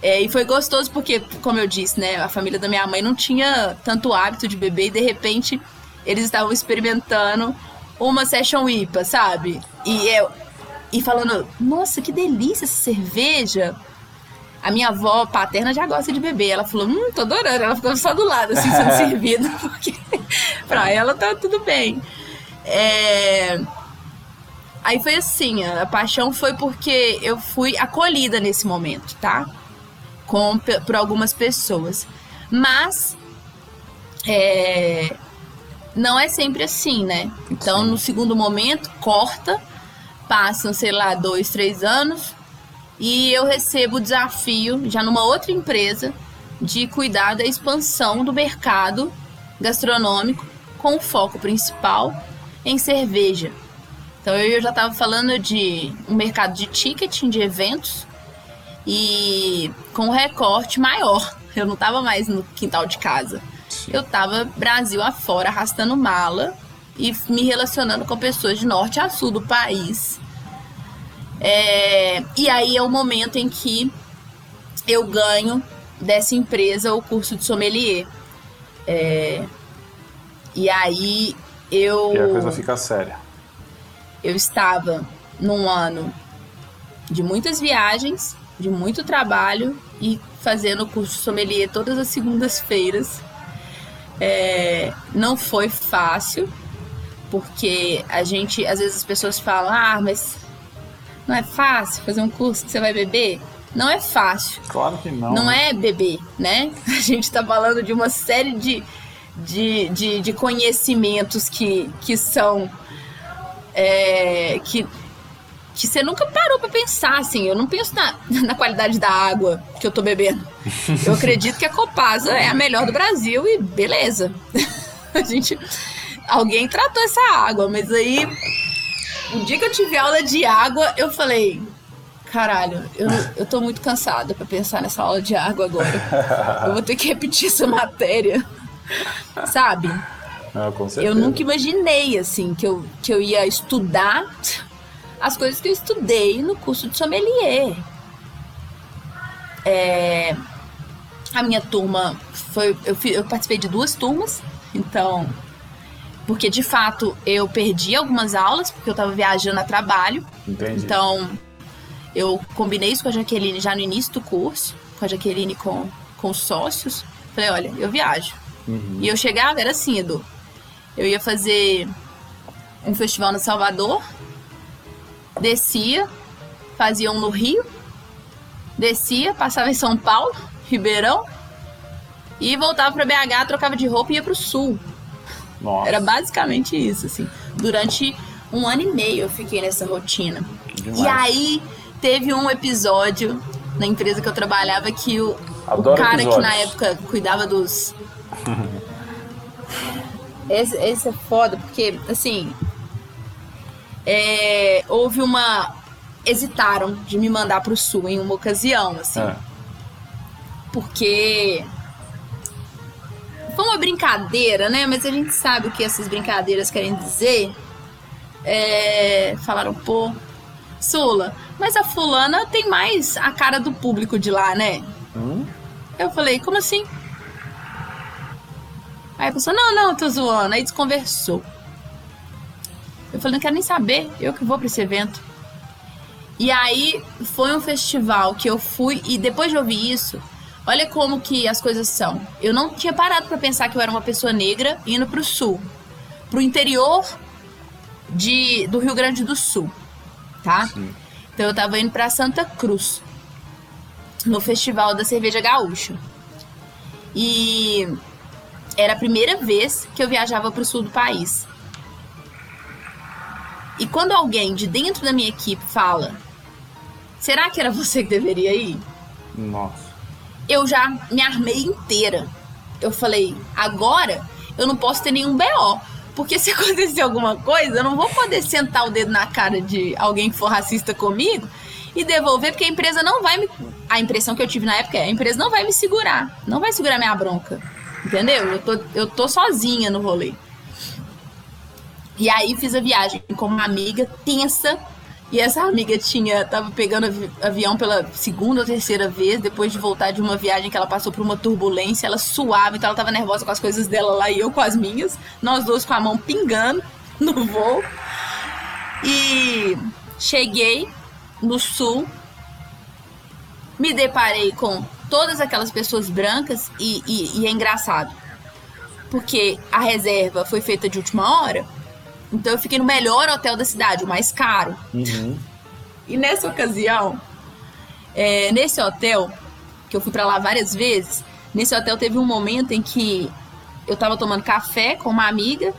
É, e foi gostoso porque, como eu disse, né, a família da minha mãe não tinha tanto hábito de beber e de repente eles estavam experimentando uma session IPA, sabe? E eu, e falando, nossa, que delícia essa cerveja. A minha avó paterna já gosta de beber. Ela falou, hum, tô adorando. Ela ficou só do lado, assim, sendo (laughs) servida, porque pra ela tá tudo bem. É... Aí foi assim, a paixão foi porque eu fui acolhida nesse momento, tá? Com, por algumas pessoas. Mas é, não é sempre assim, né? Então, no segundo momento, corta, passam, sei lá, dois, três anos, e eu recebo o desafio, já numa outra empresa, de cuidar da expansão do mercado gastronômico com foco principal em cerveja. Então eu já estava falando de um mercado de ticketing de eventos e com um recorte maior. (laughs) Eu não estava mais no quintal de casa. Sim. Eu estava Brasil afora arrastando mala e me relacionando com pessoas de norte a sul do país é, e aí é o momento em que eu ganho dessa empresa o curso de sommelier. É, e aí eu. E a coisa fica séria. Eu estava num ano de muitas viagens, de muito trabalho e fazendo o curso de sommelier todas as segundas-feiras. É, não foi fácil, porque a gente, às vezes as pessoas falam, ah, mas não é fácil fazer um curso que você vai beber? Não é fácil. Claro que não. Não é beber, né? (laughs) A gente está falando de uma série de, de, de, de conhecimentos que, que são. É, que, que você nunca parou para pensar, assim. Eu não penso na, (laughs) na qualidade da água que eu tô bebendo. Eu (laughs) acredito que a Copasa é a melhor do Brasil e beleza. A gente. Alguém tratou essa água, mas aí o dia que eu tive aula de água, eu falei, caralho, eu, eu tô muito cansada para pensar nessa aula de água agora. Eu vou ter que repetir essa matéria. Sabe? Ah. Eu nunca imaginei, assim, que eu, que eu ia estudar as coisas que eu estudei no curso de sommelier. É, a minha turma foi. Eu, eu participei de duas turmas, então porque de fato eu perdi algumas aulas, porque eu estava viajando a trabalho. Entendi. Então eu combinei isso com a Jaqueline já no início do curso, com a Jaqueline com, com os sócios. Falei, olha, eu viajo. Uhum. E eu chegava, era assim, Edu. Eu ia fazer um festival no Salvador, descia, fazia um no Rio, descia, passava em São Paulo, Ribeirão, e voltava para BH, trocava de roupa e ia pro sul. Nossa. Era basicamente isso, assim. Durante um ano e meio eu fiquei nessa rotina. Demais. E aí teve um episódio na empresa que eu trabalhava que o, o cara episódios. que na época cuidava dos. (laughs) esse, esse é foda, porque, assim. é, houve uma. Hesitaram de me mandar pro sul em uma ocasião, assim. É. Porque. Foi uma brincadeira, né? Mas a gente sabe o que essas brincadeiras querem dizer. É, falaram, pô, Sula, mas a fulana tem mais a cara do público de lá, né? Hum? Eu falei, como assim? Aí a pessoa, não, não, tô zoando. Aí desconversou. Eu falei, não quero nem saber, eu que vou pra esse evento. E aí foi um festival que eu fui, e depois de ouvir isso, olha como que as coisas são. Eu não tinha parado pra pensar que eu era uma pessoa negra indo pro sul, pro interior de, do Rio Grande do Sul, tá? Então eu tava indo pra Santa Cruz, no Festival da Cerveja Gaúcha. E era a primeira vez que eu viajava pro sul do país. E quando alguém de dentro da minha equipe fala: Será que era você que deveria ir? Nossa. Eu já me armei inteira. Eu falei: Agora eu não posso ter nenhum BO. Porque se (laughs) acontecer alguma coisa, eu não vou poder sentar o dedo na cara de alguém que for racista comigo e devolver, porque a empresa não vai me. A impressão que eu tive na época é: a empresa não vai me segurar. Não vai segurar minha bronca. Entendeu? Eu tô, eu tô sozinha no rolê. E aí fiz a viagem com uma amiga tensa. E essa amiga tinha tava pegando avi- avião pela segunda ou terceira vez, depois de voltar de uma viagem que ela passou por uma turbulência, ela suava, então ela tava nervosa com as coisas dela lá e eu com as minhas, nós dois com a mão pingando no voo. E cheguei no sul, me deparei com todas aquelas pessoas brancas e, e- e é engraçado, porque a reserva foi feita de última hora, então eu fiquei no melhor hotel da cidade, o mais caro. Uhum. E nessa ocasião, é, nesse hotel, que eu fui pra lá várias vezes, nesse hotel teve um momento em que eu tava tomando café com uma amiga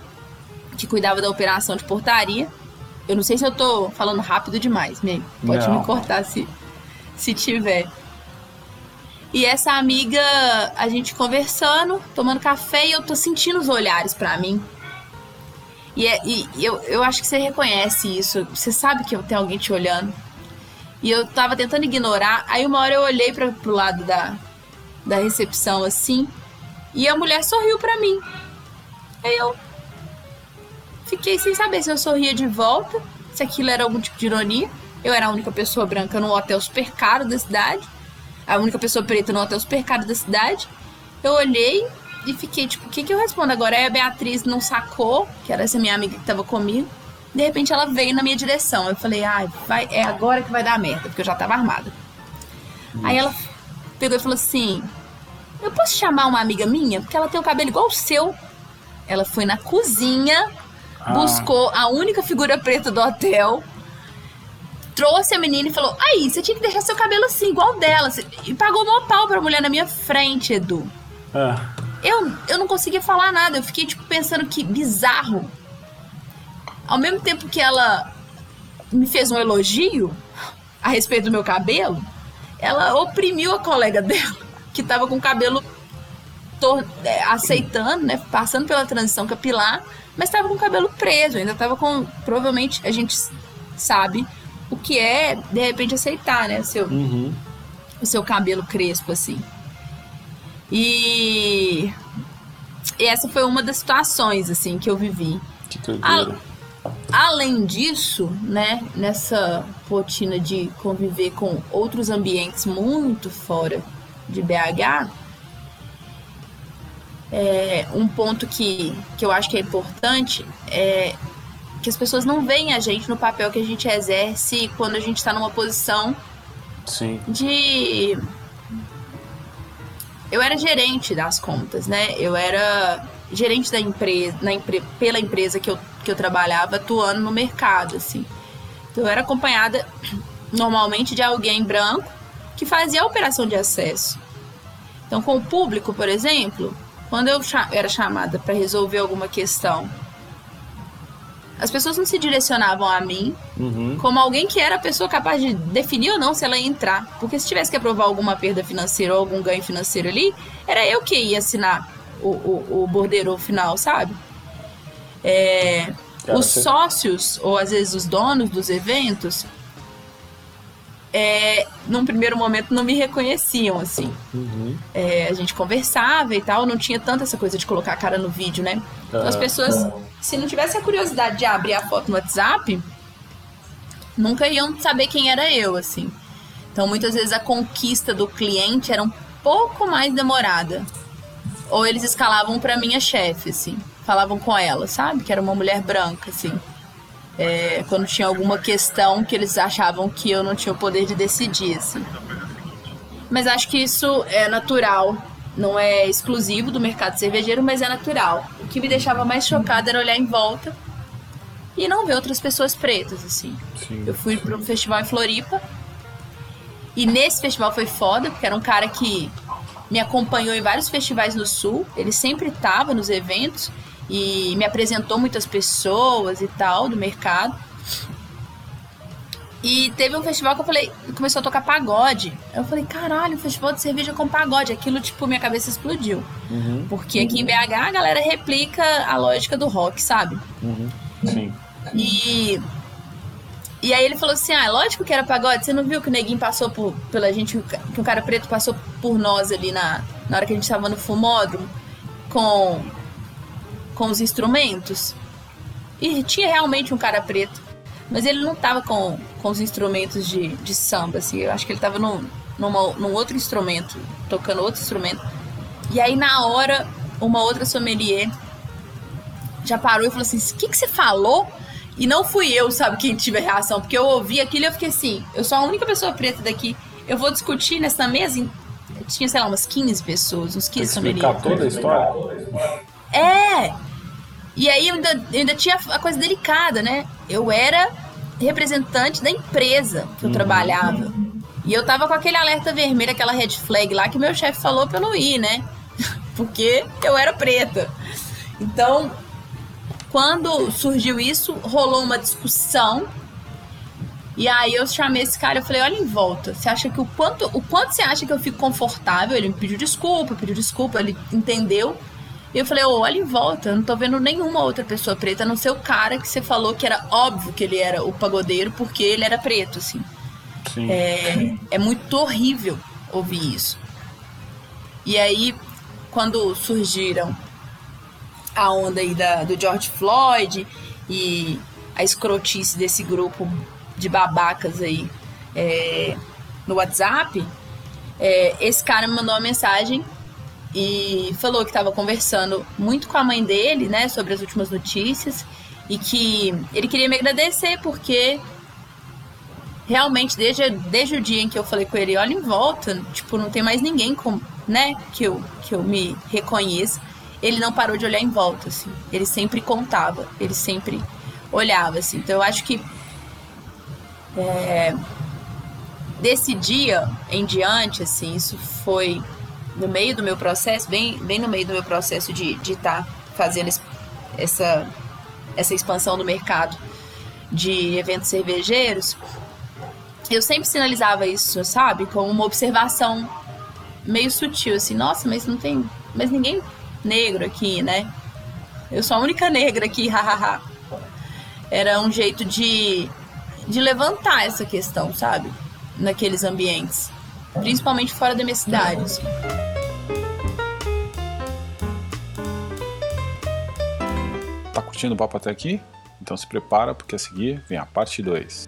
que cuidava da operação de portaria. Eu não sei se eu tô falando rápido demais, me pode Não. me cortar se, se tiver. E essa amiga, a gente conversando, tomando café, e eu tô sentindo os olhares pra mim. E, é- e eu, eu acho que você reconhece isso. Você sabe que tem alguém te olhando. E eu tava tentando ignorar. Aí uma hora eu olhei pra, pro lado da, da recepção assim. E a mulher sorriu pra mim. Aí eu fiquei sem saber se eu sorria de volta, se aquilo era algum tipo de ironia. Eu era a única pessoa branca num hotel super caro da cidade. A única pessoa preta num hotel super caro da cidade. Eu olhei e fiquei tipo, o que, que eu respondo agora? Aí a Beatriz não sacou, que era essa minha amiga que tava comigo. De repente ela veio na minha direção. Eu falei, ai, vai, é agora que vai dar merda, porque eu já tava armada. Aí ela pegou e falou assim: Eu posso chamar uma amiga minha? Porque ela tem o cabelo igual o seu. Ela foi na cozinha, Ah. buscou a única figura preta do hotel, trouxe a menina e falou: Aí, você tinha que deixar seu cabelo assim, igual dela. E pagou mó pau pra mulher na minha frente, Edu. É. Eu, eu não conseguia falar nada, eu fiquei tipo pensando que bizarro. Ao mesmo tempo que ela me fez um elogio a respeito do meu cabelo, ela oprimiu a colega (laughs) dela, que tava com o cabelo é, aceitando, né, passando pela transição capilar, mas tava com o cabelo preso, ainda tava com, provavelmente a gente sabe o que é de repente aceitar, né, o seu Uhum. o seu cabelo crespo, assim. E, e essa foi uma das situações, assim, que eu vivi. Que doideira. Além disso, né, nessa rotina de conviver com outros ambientes muito fora de BH, é, um ponto que, que eu acho que é importante é que as pessoas não veem a gente no papel que a gente exerce quando a gente está numa posição Sim. de. Eu era gerente das contas, né? Eu era gerente da empresa, na empre... pela empresa que eu, que eu trabalhava, atuando no mercado, assim. Então eu era acompanhada (clears throat) normalmente de alguém branco que fazia a operação de acesso. Então, com o público, por exemplo, quando eu era chamada para resolver alguma questão, as pessoas não se direcionavam a mim uhum. como alguém que era a pessoa capaz de definir ou não se ela ia entrar. Porque se tivesse que aprovar alguma perda financeira ou algum ganho financeiro ali, era eu que ia assinar o, o, o bordeiro final, sabe? É, Cara, os você... sócios, ou às vezes os donos dos eventos, é, num primeiro momento não me reconheciam, assim. Uhum. É, a gente conversava e tal, não tinha tanta essa coisa de colocar a cara no vídeo, né? Então as pessoas, se não tivesse a curiosidade de abrir a foto no WhatsApp, nunca iam saber quem era eu, assim. Então muitas vezes a conquista do cliente era um pouco mais demorada. Ou eles escalavam para minha chefe, assim. Falavam com ela, sabe? Que era uma mulher branca, assim é, quando tinha alguma questão que eles achavam que eu não tinha o poder de decidir, assim. Mas acho que isso é natural, não é exclusivo do mercado cervejeiro, mas é natural. O que me deixava mais chocada era olhar em volta e não ver outras pessoas pretas, assim. Sim. Eu fui para um festival em Floripa e nesse festival foi foda, porque era um cara que me acompanhou em vários festivais no Sul, ele sempre estava nos eventos e me apresentou muitas pessoas e tal do mercado. E teve um festival que eu falei, começou a tocar pagode. Eu falei, caralho, um festival de cerveja com pagode. Aquilo, tipo, minha cabeça explodiu. Uhum. Porque aqui em BH a galera replica a lógica do rock, sabe? Uhum. Sim. E. E aí ele falou assim: ah, lógico que era pagode. Você não viu que o neguinho passou por, pela gente, que o cara preto passou por nós ali na, na hora que a gente tava no fumódromo com com os instrumentos. E tinha realmente um cara preto. Mas ele não tava com, com os instrumentos de, de samba, assim. Eu acho que ele tava num, numa, num outro instrumento, tocando outro instrumento. E aí, na hora, uma outra sommelier já parou e falou assim: O que, que você falou? E não fui eu, sabe, quem tive a reação, porque eu ouvi aquilo e eu fiquei assim: eu sou a única pessoa preta daqui. Eu vou discutir nessa mesa. Tinha, sei lá, umas 15 pessoas, uns 15 sommeliers. toda a história? E aí eu ainda, eu ainda tinha a coisa delicada, né? Eu era representante da empresa que eu uhum. trabalhava. E eu tava com aquele alerta vermelho, aquela red flag lá que meu chefe falou pra eu não ir, né? (laughs) Porque eu era preta. Então, quando surgiu isso, rolou uma discussão. E aí eu chamei esse cara, eu falei, olha em volta, você acha que o quanto, o quanto você acha que eu fico confortável? Ele me pediu desculpa, pediu desculpa, ele entendeu. E eu falei, oh, olha em volta, eu não tô vendo nenhuma outra pessoa preta, a não ser o cara que você falou que era óbvio que ele era o pagodeiro porque ele era preto, assim. Sim. É, é muito horrível ouvir isso. E aí, quando surgiram a onda aí da, do George Floyd e a escrotice desse grupo de babacas aí é, no WhatsApp, é, esse cara me mandou uma mensagem e falou que estava conversando muito com a mãe dele, né, sobre as últimas notícias e que ele queria me agradecer porque realmente desde, desde o dia em que eu falei com ele, olha em volta, tipo, não tem mais ninguém com, né, que eu que eu me reconheça. Ele não parou de olhar em volta, assim. Ele sempre contava, ele sempre olhava, assim. Então eu acho que é, desse dia em diante, assim, isso foi no meio do meu processo, bem, bem no meio do meu processo de estar tá fazendo essa, essa expansão do mercado de eventos cervejeiros, eu sempre sinalizava isso, sabe? Com uma observação meio sutil, assim, nossa, mas não tem mas ninguém negro aqui, né? Eu sou a única negra aqui, (laughs) hahaha. Era um jeito de, de levantar essa questão, sabe? Naqueles ambientes. Principalmente fora da minha cidade. Assim. curtindo o papo até aqui? Então se prepara porque a seguir vem a parte 2.